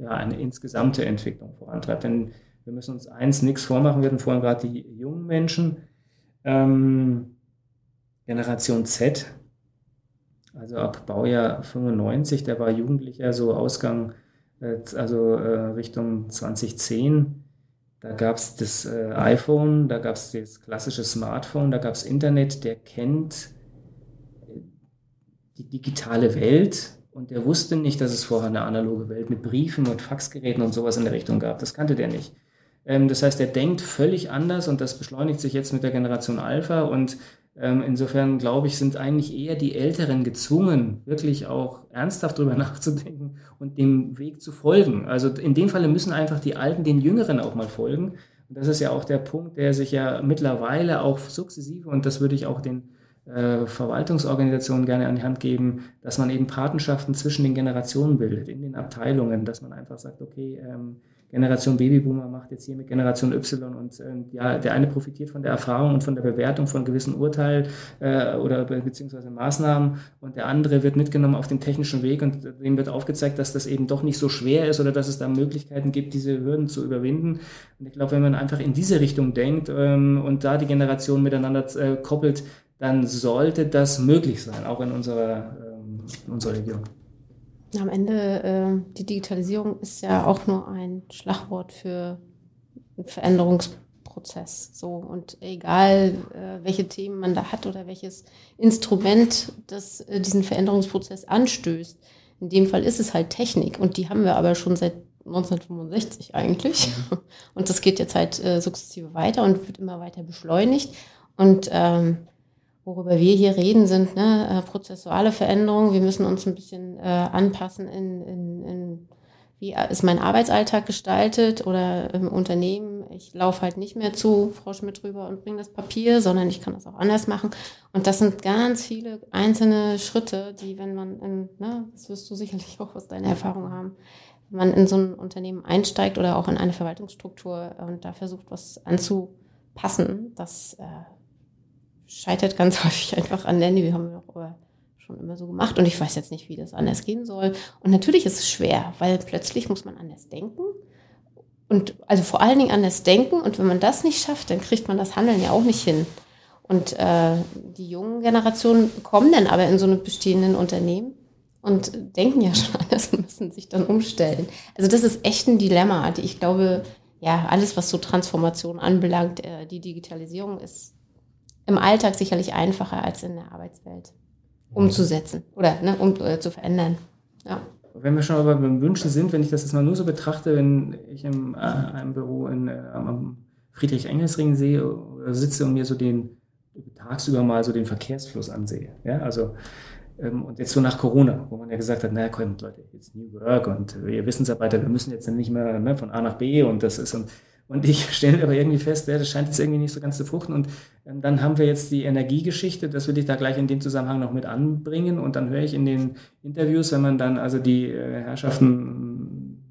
ja, eine insgesamte Entwicklung vorantreibt. Denn wir müssen uns eins nichts vormachen, wir hatten vorhin gerade die jungen Menschen, ähm, Generation Z, also ab Baujahr 95, der war Jugendlicher, so Ausgang, äh, also äh, Richtung 2010. Da gab es das äh, iPhone, da gab es das klassische Smartphone, da gab es Internet, der kennt die digitale Welt und der wusste nicht, dass es vorher eine analoge Welt mit Briefen und Faxgeräten und sowas in der Richtung gab. Das kannte der nicht. Ähm, das heißt, er denkt völlig anders und das beschleunigt sich jetzt mit der Generation Alpha und ähm, insofern glaube ich, sind eigentlich eher die Älteren gezwungen, wirklich auch ernsthaft darüber nachzudenken und dem Weg zu folgen. Also in dem Falle müssen einfach die Alten den Jüngeren auch mal folgen. Und das ist ja auch der Punkt, der sich ja mittlerweile auch sukzessive, und das würde ich auch den äh, Verwaltungsorganisationen gerne an die Hand geben, dass man eben Patenschaften zwischen den Generationen bildet, in den Abteilungen, dass man einfach sagt, okay, ähm, Generation Babyboomer macht jetzt hier mit Generation Y und ähm, ja, der eine profitiert von der Erfahrung und von der Bewertung von gewissen Urteilen äh, oder be beziehungsweise Maßnahmen und der andere wird mitgenommen auf dem technischen Weg und dem wird aufgezeigt, dass das eben doch nicht so schwer ist oder dass es da Möglichkeiten gibt, diese Hürden zu überwinden. Und ich glaube, wenn man einfach in diese Richtung denkt ähm, und da die Generation miteinander äh, koppelt, dann sollte das möglich sein, auch in unserer, ähm, in unserer Region. Am Ende, äh, die Digitalisierung ist ja auch nur ein Schlagwort für einen Veränderungsprozess. So, und egal, äh, welche Themen man da hat oder welches Instrument das äh, diesen Veränderungsprozess anstößt, in dem Fall ist es halt Technik und die haben wir aber schon seit 1965 eigentlich. Mhm. Und das geht jetzt halt äh, sukzessive weiter und wird immer weiter beschleunigt. Und ähm, worüber wir hier reden, sind ne, äh, prozessuale Veränderungen. Wir müssen uns ein bisschen äh, anpassen in, in, in, wie ist mein Arbeitsalltag gestaltet oder im Unternehmen. Ich laufe halt nicht mehr zu Frau Schmidt rüber und bringe das Papier, sondern ich kann das auch anders machen. Und das sind ganz viele einzelne Schritte, die, wenn man in, ne, das wirst du sicherlich auch aus deiner Erfahrung haben, wenn man in so ein Unternehmen einsteigt oder auch in eine Verwaltungsstruktur und da versucht, was anzupassen, das äh, scheitert ganz häufig einfach an der, wir haben auch aber schon immer so gemacht und ich weiß jetzt nicht, wie das anders gehen soll. Und natürlich ist es schwer, weil plötzlich muss man anders denken. Und also vor allen Dingen anders denken. Und wenn man das nicht schafft, dann kriegt man das Handeln ja auch nicht hin. Und äh, die jungen Generationen kommen dann aber in so einem bestehenden Unternehmen und denken ja schon anders und müssen sich dann umstellen. Also das ist echt ein Dilemma, ich glaube, ja, alles, was so Transformation anbelangt, äh, die Digitalisierung ist im Alltag sicherlich einfacher als in der Arbeitswelt umzusetzen oder ne, um äh, zu verändern. Ja. Wenn wir schon aber beim Wünschen sind, wenn ich das jetzt mal nur so betrachte, wenn ich im äh, einem Büro in, äh, am Friedrich-Engels-Ring sehe oder sitze und mir so den tagsüber mal so den Verkehrsfluss ansehe. Ja, also ähm, und jetzt so nach Corona, wo man ja gesagt hat, naja, komm, Leute, jetzt New Work und wir Wissensarbeiter, wir müssen jetzt nicht mehr ne, von A nach B und das ist und und ich stelle aber irgendwie fest, ja, das scheint jetzt irgendwie nicht so ganz zu fruchten. Und ähm, dann haben wir jetzt die Energiegeschichte, das will ich da gleich in dem Zusammenhang noch mit anbringen. Und dann höre ich in den Interviews, wenn man dann also die äh, Herrschaften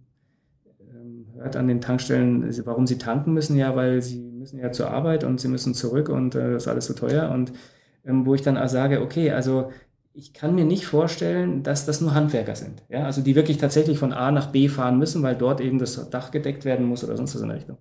äh, hört an den Tankstellen, warum sie tanken müssen, ja, weil sie müssen ja zur Arbeit und sie müssen zurück und äh, das ist alles so teuer. Und ähm, wo ich dann auch sage, okay, also ich kann mir nicht vorstellen, dass das nur Handwerker sind. Ja, also die wirklich tatsächlich von A nach B fahren müssen, weil dort eben das Dach gedeckt werden muss oder sonst was in der Richtung.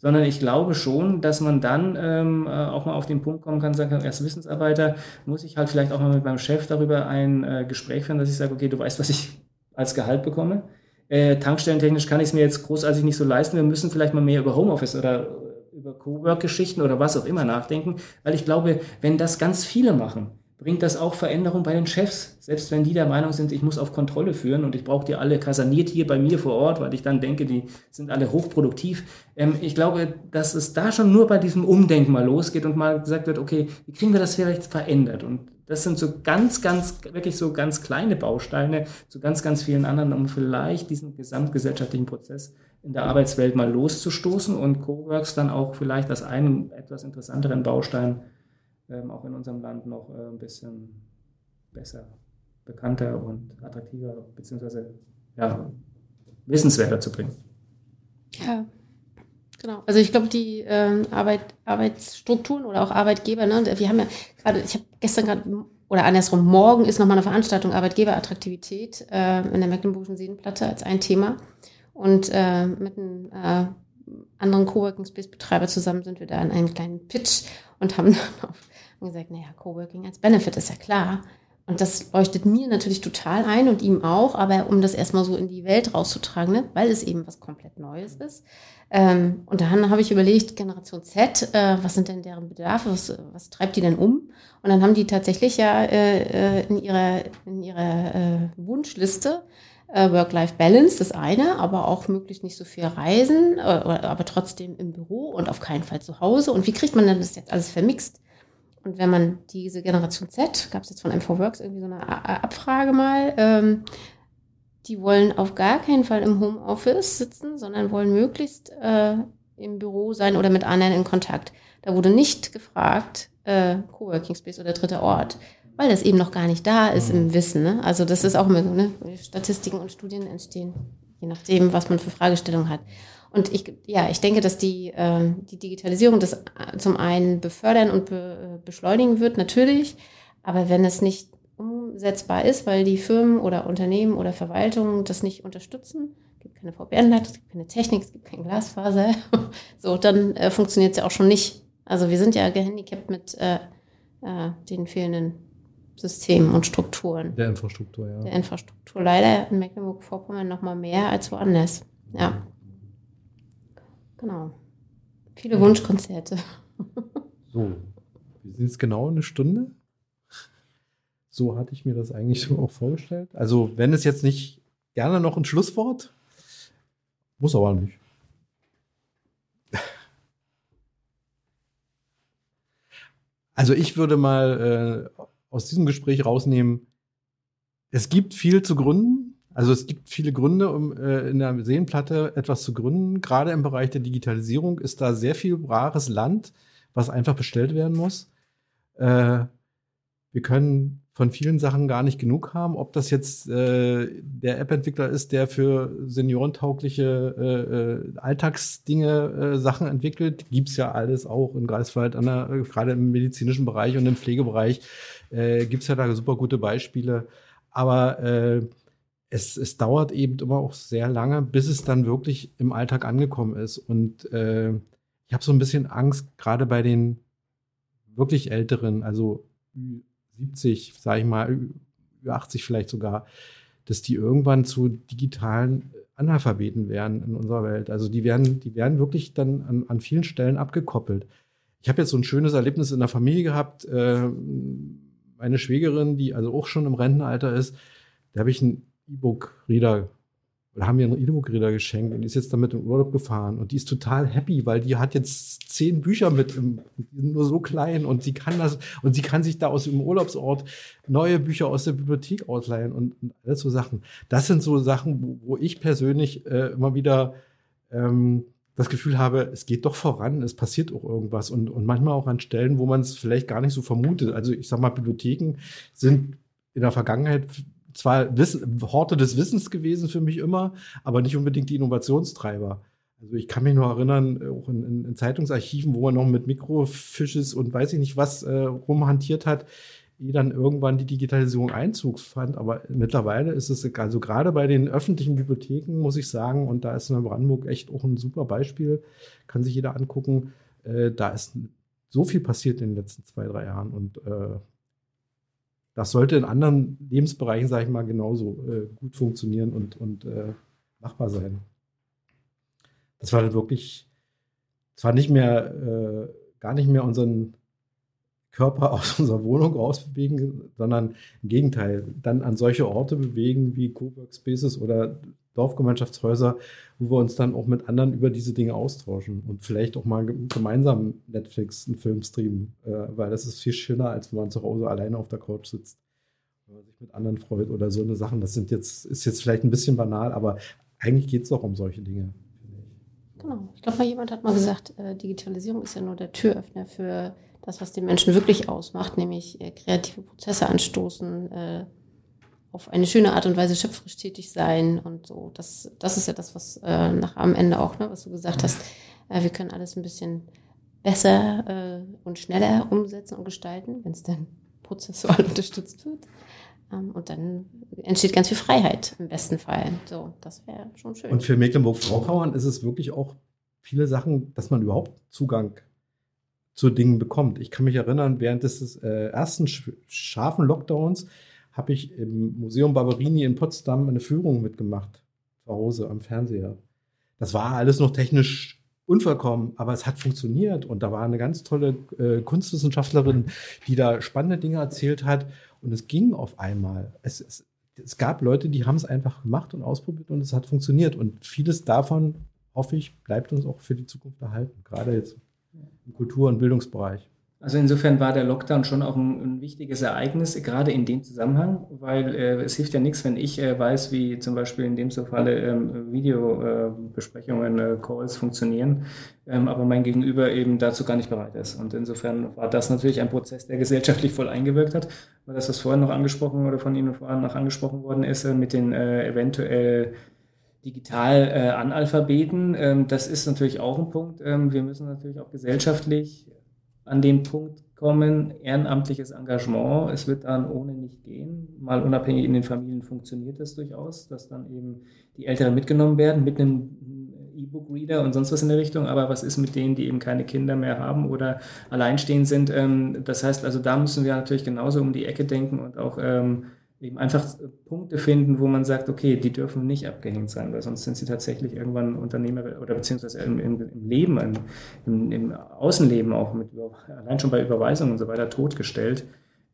Sondern ich glaube schon, dass man dann ähm, äh, auch mal auf den Punkt kommen kann, sagen, als Wissensarbeiter muss ich halt vielleicht auch mal mit meinem Chef darüber ein äh, Gespräch führen, dass ich sage, okay, du weißt, was ich als Gehalt bekomme. Äh, tankstellentechnisch kann ich es mir jetzt großartig nicht so leisten. Wir müssen vielleicht mal mehr über Homeoffice oder über Cowork-Geschichten oder was auch immer nachdenken, weil ich glaube, wenn das ganz viele machen, bringt das auch Veränderung bei den Chefs. Selbst wenn die der Meinung sind, ich muss auf Kontrolle führen und ich brauche die alle kaserniert hier bei mir vor Ort, weil ich dann denke, die sind alle hochproduktiv. Ähm, ich glaube, dass es da schon nur bei diesem Umdenken mal losgeht und mal gesagt wird, okay, wie kriegen wir das vielleicht verändert? Und das sind so ganz, ganz, wirklich so ganz kleine Bausteine zu ganz, ganz vielen anderen, um vielleicht diesen gesamtgesellschaftlichen Prozess in der Arbeitswelt mal loszustoßen und Coworks dann auch vielleicht als einen etwas interessanteren Baustein ähm, auch in unserem Land noch äh, ein bisschen besser, bekannter und attraktiver, beziehungsweise ja, wissenswerter zu bringen. Ja, genau. Also ich glaube, die äh, Arbeit, Arbeitsstrukturen oder auch Arbeitgeber, ne, wir haben ja gerade, ich habe gestern gerade oder andersrum, morgen ist nochmal eine Veranstaltung Arbeitgeberattraktivität äh, in der Mecklenburgischen Seenplatte als ein Thema. Und äh, mit einem äh, anderen Coworking Space Betreiber zusammen sind wir da in einem kleinen Pitch und haben dann auf und gesagt, naja, Coworking als Benefit ist ja klar. Und das leuchtet mir natürlich total ein und ihm auch, aber um das erstmal so in die Welt rauszutragen, ne? weil es eben was komplett Neues ist. Ähm, und dann habe ich überlegt, Generation Z, äh, was sind denn deren Bedarfe, was, was treibt die denn um? Und dann haben die tatsächlich ja äh, äh in ihrer, in ihrer äh, Wunschliste äh, Work-Life-Balance, das eine, aber auch möglichst nicht so viel reisen, äh, aber trotzdem im Büro und auf keinen Fall zu Hause. Und wie kriegt man denn das jetzt alles vermixt? Und wenn man diese Generation Z, gab es jetzt von M4Works irgendwie so eine Abfrage mal, ähm, die wollen auf gar keinen Fall im Homeoffice sitzen, sondern wollen möglichst äh, im Büro sein oder mit anderen in Kontakt. Da wurde nicht gefragt, äh, Coworking Space oder dritter Ort, weil das eben noch gar nicht da ist mhm. im Wissen. Ne? Also das ist auch immer so, ne? Statistiken und Studien entstehen, je nachdem, was man für Fragestellungen hat. Und ich, ja, ich denke, dass die, äh, die Digitalisierung das äh, zum einen befördern und be, äh, beschleunigen wird, natürlich. Aber wenn es nicht umsetzbar ist, weil die Firmen oder Unternehmen oder Verwaltungen das nicht unterstützen, es gibt keine VPN-Leitung, es gibt keine Technik, es gibt kein Glasfaser, so, dann äh, funktioniert es ja auch schon nicht. Also wir sind ja gehandicapt mit äh, äh, den fehlenden Systemen und Strukturen. Der Infrastruktur, ja. Der Infrastruktur. Leider in Mecklenburg-Vorpommern noch mal mehr als woanders. Ja. Genau. Viele ja. Wunschkonzerte. So, wir sind jetzt genau eine Stunde. So hatte ich mir das eigentlich so auch vorgestellt. Also, wenn es jetzt nicht gerne noch ein Schlusswort, muss aber nicht. Also ich würde mal äh, aus diesem Gespräch rausnehmen, es gibt viel zu gründen, also es gibt viele Gründe, um äh, in der Seenplatte etwas zu gründen. Gerade im Bereich der Digitalisierung ist da sehr viel rares Land, was einfach bestellt werden muss. Äh, wir können von vielen Sachen gar nicht genug haben. Ob das jetzt äh, der App-Entwickler ist, der für seniorentaugliche äh, äh Alltagsdinge äh, Sachen entwickelt, gibt's ja alles auch in Greifswald, an der, gerade im medizinischen Bereich und im Pflegebereich äh, gibt's ja da super gute Beispiele. Aber äh, es, es dauert eben immer auch sehr lange, bis es dann wirklich im Alltag angekommen ist. Und äh, ich habe so ein bisschen Angst, gerade bei den wirklich Älteren, also 70, sage ich mal, 80 vielleicht sogar, dass die irgendwann zu digitalen Analphabeten werden in unserer Welt. Also die werden, die werden wirklich dann an, an vielen Stellen abgekoppelt. Ich habe jetzt so ein schönes Erlebnis in der Familie gehabt. Äh, meine Schwägerin, die also auch schon im Rentenalter ist, da habe ich einen E-Book-Reader oder haben mir einen E-Book-Reader geschenkt und ist jetzt damit in Urlaub gefahren und die ist total happy, weil die hat jetzt zehn Bücher mit, im, die sind nur so klein und sie kann das und sie kann sich da aus dem Urlaubsort neue Bücher aus der Bibliothek ausleihen und, und alles so Sachen. Das sind so Sachen, wo, wo ich persönlich äh, immer wieder ähm, das Gefühl habe, es geht doch voran, es passiert auch irgendwas und, und manchmal auch an Stellen, wo man es vielleicht gar nicht so vermutet. Also ich sag mal, Bibliotheken sind in der Vergangenheit zwar Wissen, Horte des Wissens gewesen für mich immer, aber nicht unbedingt die Innovationstreiber. Also ich kann mich nur erinnern, auch in, in, in Zeitungsarchiven, wo man noch mit Mikrofisches und weiß ich nicht was äh, rumhantiert hat, ehe dann irgendwann die Digitalisierung Einzug fand. Aber mittlerweile ist es, also gerade bei den öffentlichen Bibliotheken, muss ich sagen, und da ist in Brandenburg echt auch ein super Beispiel, kann sich jeder angucken, äh, da ist so viel passiert in den letzten zwei, drei Jahren und äh, das sollte in anderen Lebensbereichen, sage ich mal, genauso äh, gut funktionieren und, und äh, machbar sein. Das war dann wirklich, zwar nicht mehr, äh, gar nicht mehr unseren Körper aus unserer Wohnung rausbewegen, sondern im Gegenteil, dann an solche Orte bewegen wie Cowork Spaces oder Dorfgemeinschaftshäuser, wo wir uns dann auch mit anderen über diese Dinge austauschen und vielleicht auch mal gemeinsam Netflix einen Film streamen, äh, weil das ist viel schöner, als wenn man zu Hause alleine auf der Couch sitzt oder sich mit anderen freut oder so eine Sachen. Das sind jetzt, ist jetzt vielleicht ein bisschen banal, aber eigentlich geht es doch um solche Dinge. Genau. Ich glaube, mal jemand hat mal gesagt, äh, Digitalisierung ist ja nur der Türöffner für das, was den Menschen wirklich ausmacht, nämlich äh, kreative Prozesse anstoßen, auf eine schöne Art und Weise schöpferisch tätig sein und so. Das, das ist ja das, was äh, nach am Ende auch, ne, was du gesagt hast. Äh, wir können alles ein bisschen besser äh, und schneller umsetzen und gestalten, wenn es dann prozessual unterstützt wird. Ähm, und dann entsteht ganz viel Freiheit im besten Fall. So, das wäre schon schön. Und für Mecklenburg-Vorpommern ist es wirklich auch viele Sachen, dass man überhaupt Zugang zu Dingen bekommt. Ich kann mich erinnern, während des äh, ersten scharfen Lockdowns habe ich im Museum Barberini in Potsdam eine Führung mitgemacht. Zu Hause am Fernseher. Das war alles noch technisch unvollkommen, aber es hat funktioniert. Und da war eine ganz tolle äh, Kunstwissenschaftlerin, die da spannende Dinge erzählt hat. Und es ging auf einmal. Es, es, es gab Leute, die haben es einfach gemacht und ausprobiert und es hat funktioniert. Und vieles davon, hoffe ich, bleibt uns auch für die Zukunft erhalten. Gerade jetzt im Kultur- und Bildungsbereich. Also insofern war der Lockdown schon auch ein, ein wichtiges Ereignis, gerade in dem Zusammenhang, weil äh, es hilft ja nichts, wenn ich äh, weiß, wie zum Beispiel in dem Falle ähm, Videobesprechungen, äh, Calls funktionieren, ähm, aber mein Gegenüber eben dazu gar nicht bereit ist. Und insofern war das natürlich ein Prozess, der gesellschaftlich voll eingewirkt hat. Weil das, was vorhin noch angesprochen oder von Ihnen vorhin noch angesprochen worden ist, äh, mit den äh, eventuell digital äh, Analphabeten, ähm, das ist natürlich auch ein Punkt. Ähm, wir müssen natürlich auch gesellschaftlich an den Punkt kommen, ehrenamtliches Engagement, es wird dann ohne nicht gehen. Mal unabhängig in den Familien funktioniert das durchaus, dass dann eben die Älteren mitgenommen werden mit einem E-Book-Reader und sonst was in der Richtung. Aber was ist mit denen, die eben keine Kinder mehr haben oder alleinstehend sind? Ähm, das heißt, also da müssen wir natürlich genauso um die Ecke denken und auch ähm, eben einfach Punkte finden, wo man sagt, okay, die dürfen nicht abgehängt sein, weil sonst sind sie tatsächlich irgendwann Unternehmer oder beziehungsweise im, im, im Leben, im, im, Außenleben auch mit, allein schon bei Überweisungen und so weiter totgestellt.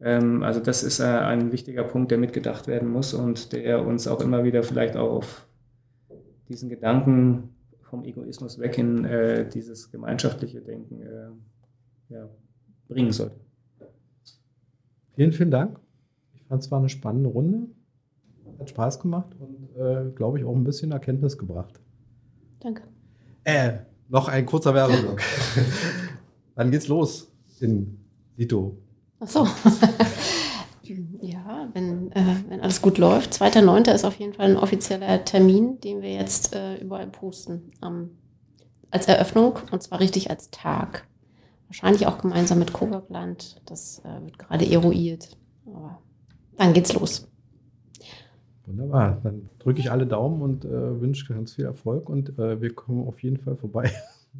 Ähm, also das ist äh, ein wichtiger Punkt, der mitgedacht werden muss und der uns auch immer wieder vielleicht auch auf diesen Gedanken vom Egoismus weg in äh, dieses gemeinschaftliche Denken äh, ja, bringen sollte. Vielen, vielen Dank fand es war eine spannende Runde. Hat Spaß gemacht und, äh, glaube ich, auch ein bisschen Erkenntnis gebracht. Danke. Äh, noch ein kurzer Werbeblock. Dann geht's los in Lito. Ach so. ja, wenn, äh, wenn alles gut läuft. 2.9. ist auf jeden Fall ein offizieller Termin, den wir jetzt äh, überall posten. Ähm, als Eröffnung und zwar richtig als Tag. Wahrscheinlich auch gemeinsam mit Coburgland. Das äh, wird gerade eruiert. Aber dann geht's los. Wunderbar. Dann drücke ich alle Daumen und äh, wünsche ganz viel Erfolg und äh, wir kommen auf jeden Fall vorbei.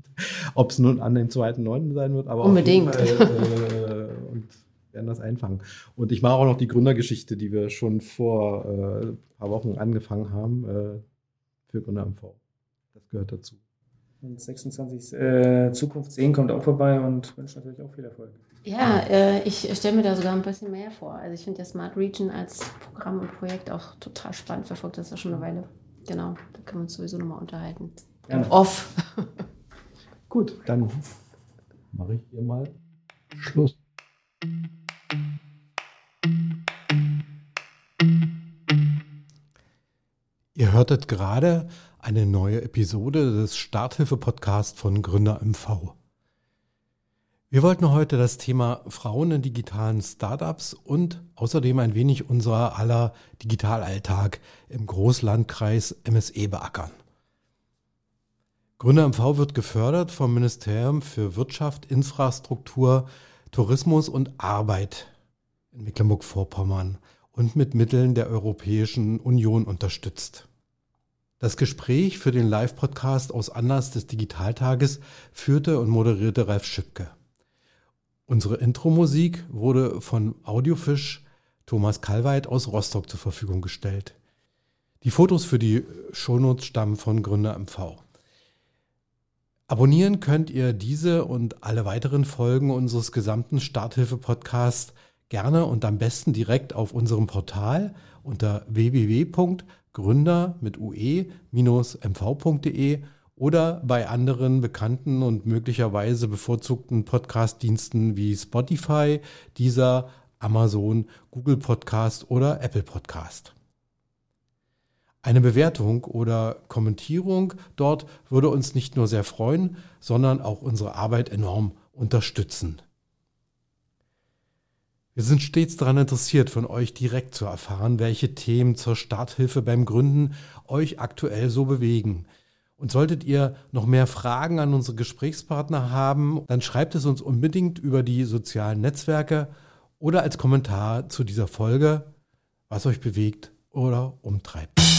Ob es nun an dem zweiten Neunten sein wird, aber unbedingt. Fall, äh, und werden das einfangen. Und ich mache auch noch die Gründergeschichte, die wir schon vor äh, ein paar Wochen angefangen haben äh, für Gründer MV. Das gehört dazu. Und 26 äh, Zukunft sehen kommt auch vorbei und wünsche natürlich auch viel Erfolg. Ja, äh, ich stelle mir da sogar ein bisschen mehr vor. Also ich finde ja Smart Region als Programm und Projekt auch total spannend. Verfolgt das ja schon eine Weile. Genau, da können wir uns sowieso nochmal unterhalten. Gerne. Off. Gut, dann mache ich hier mal Schluss. Ihr hörtet gerade eine neue Episode des Starthilfe-Podcasts von Gründer MV. Wir wollten heute das Thema Frauen in digitalen Startups und außerdem ein wenig unser aller Digitalalltag im Großlandkreis MSE beackern. Gründer MV wird gefördert vom Ministerium für Wirtschaft, Infrastruktur, Tourismus und Arbeit in Mecklenburg-Vorpommern und mit Mitteln der Europäischen Union unterstützt. Das Gespräch für den Live-Podcast aus Anlass des Digitaltages führte und moderierte Ralf Schipke. Unsere Intro-Musik wurde von Audiofisch Thomas Kalweit aus Rostock zur Verfügung gestellt. Die Fotos für die Shownotes stammen von Gründer MV. Abonnieren könnt ihr diese und alle weiteren Folgen unseres gesamten Starthilfe-Podcasts gerne und am besten direkt auf unserem Portal unter www.gründer mit ue-mv.de oder bei anderen bekannten und möglicherweise bevorzugten Podcast-Diensten wie Spotify, Deezer, Amazon, Google Podcast oder Apple Podcast. Eine Bewertung oder Kommentierung dort würde uns nicht nur sehr freuen, sondern auch unsere Arbeit enorm unterstützen. Wir sind stets daran interessiert, von euch direkt zu erfahren, welche Themen zur Starthilfe beim Gründen euch aktuell so bewegen. Und solltet ihr noch mehr Fragen an unsere Gesprächspartner haben, dann schreibt es uns unbedingt über die sozialen Netzwerke oder als Kommentar zu dieser Folge, was euch bewegt oder umtreibt.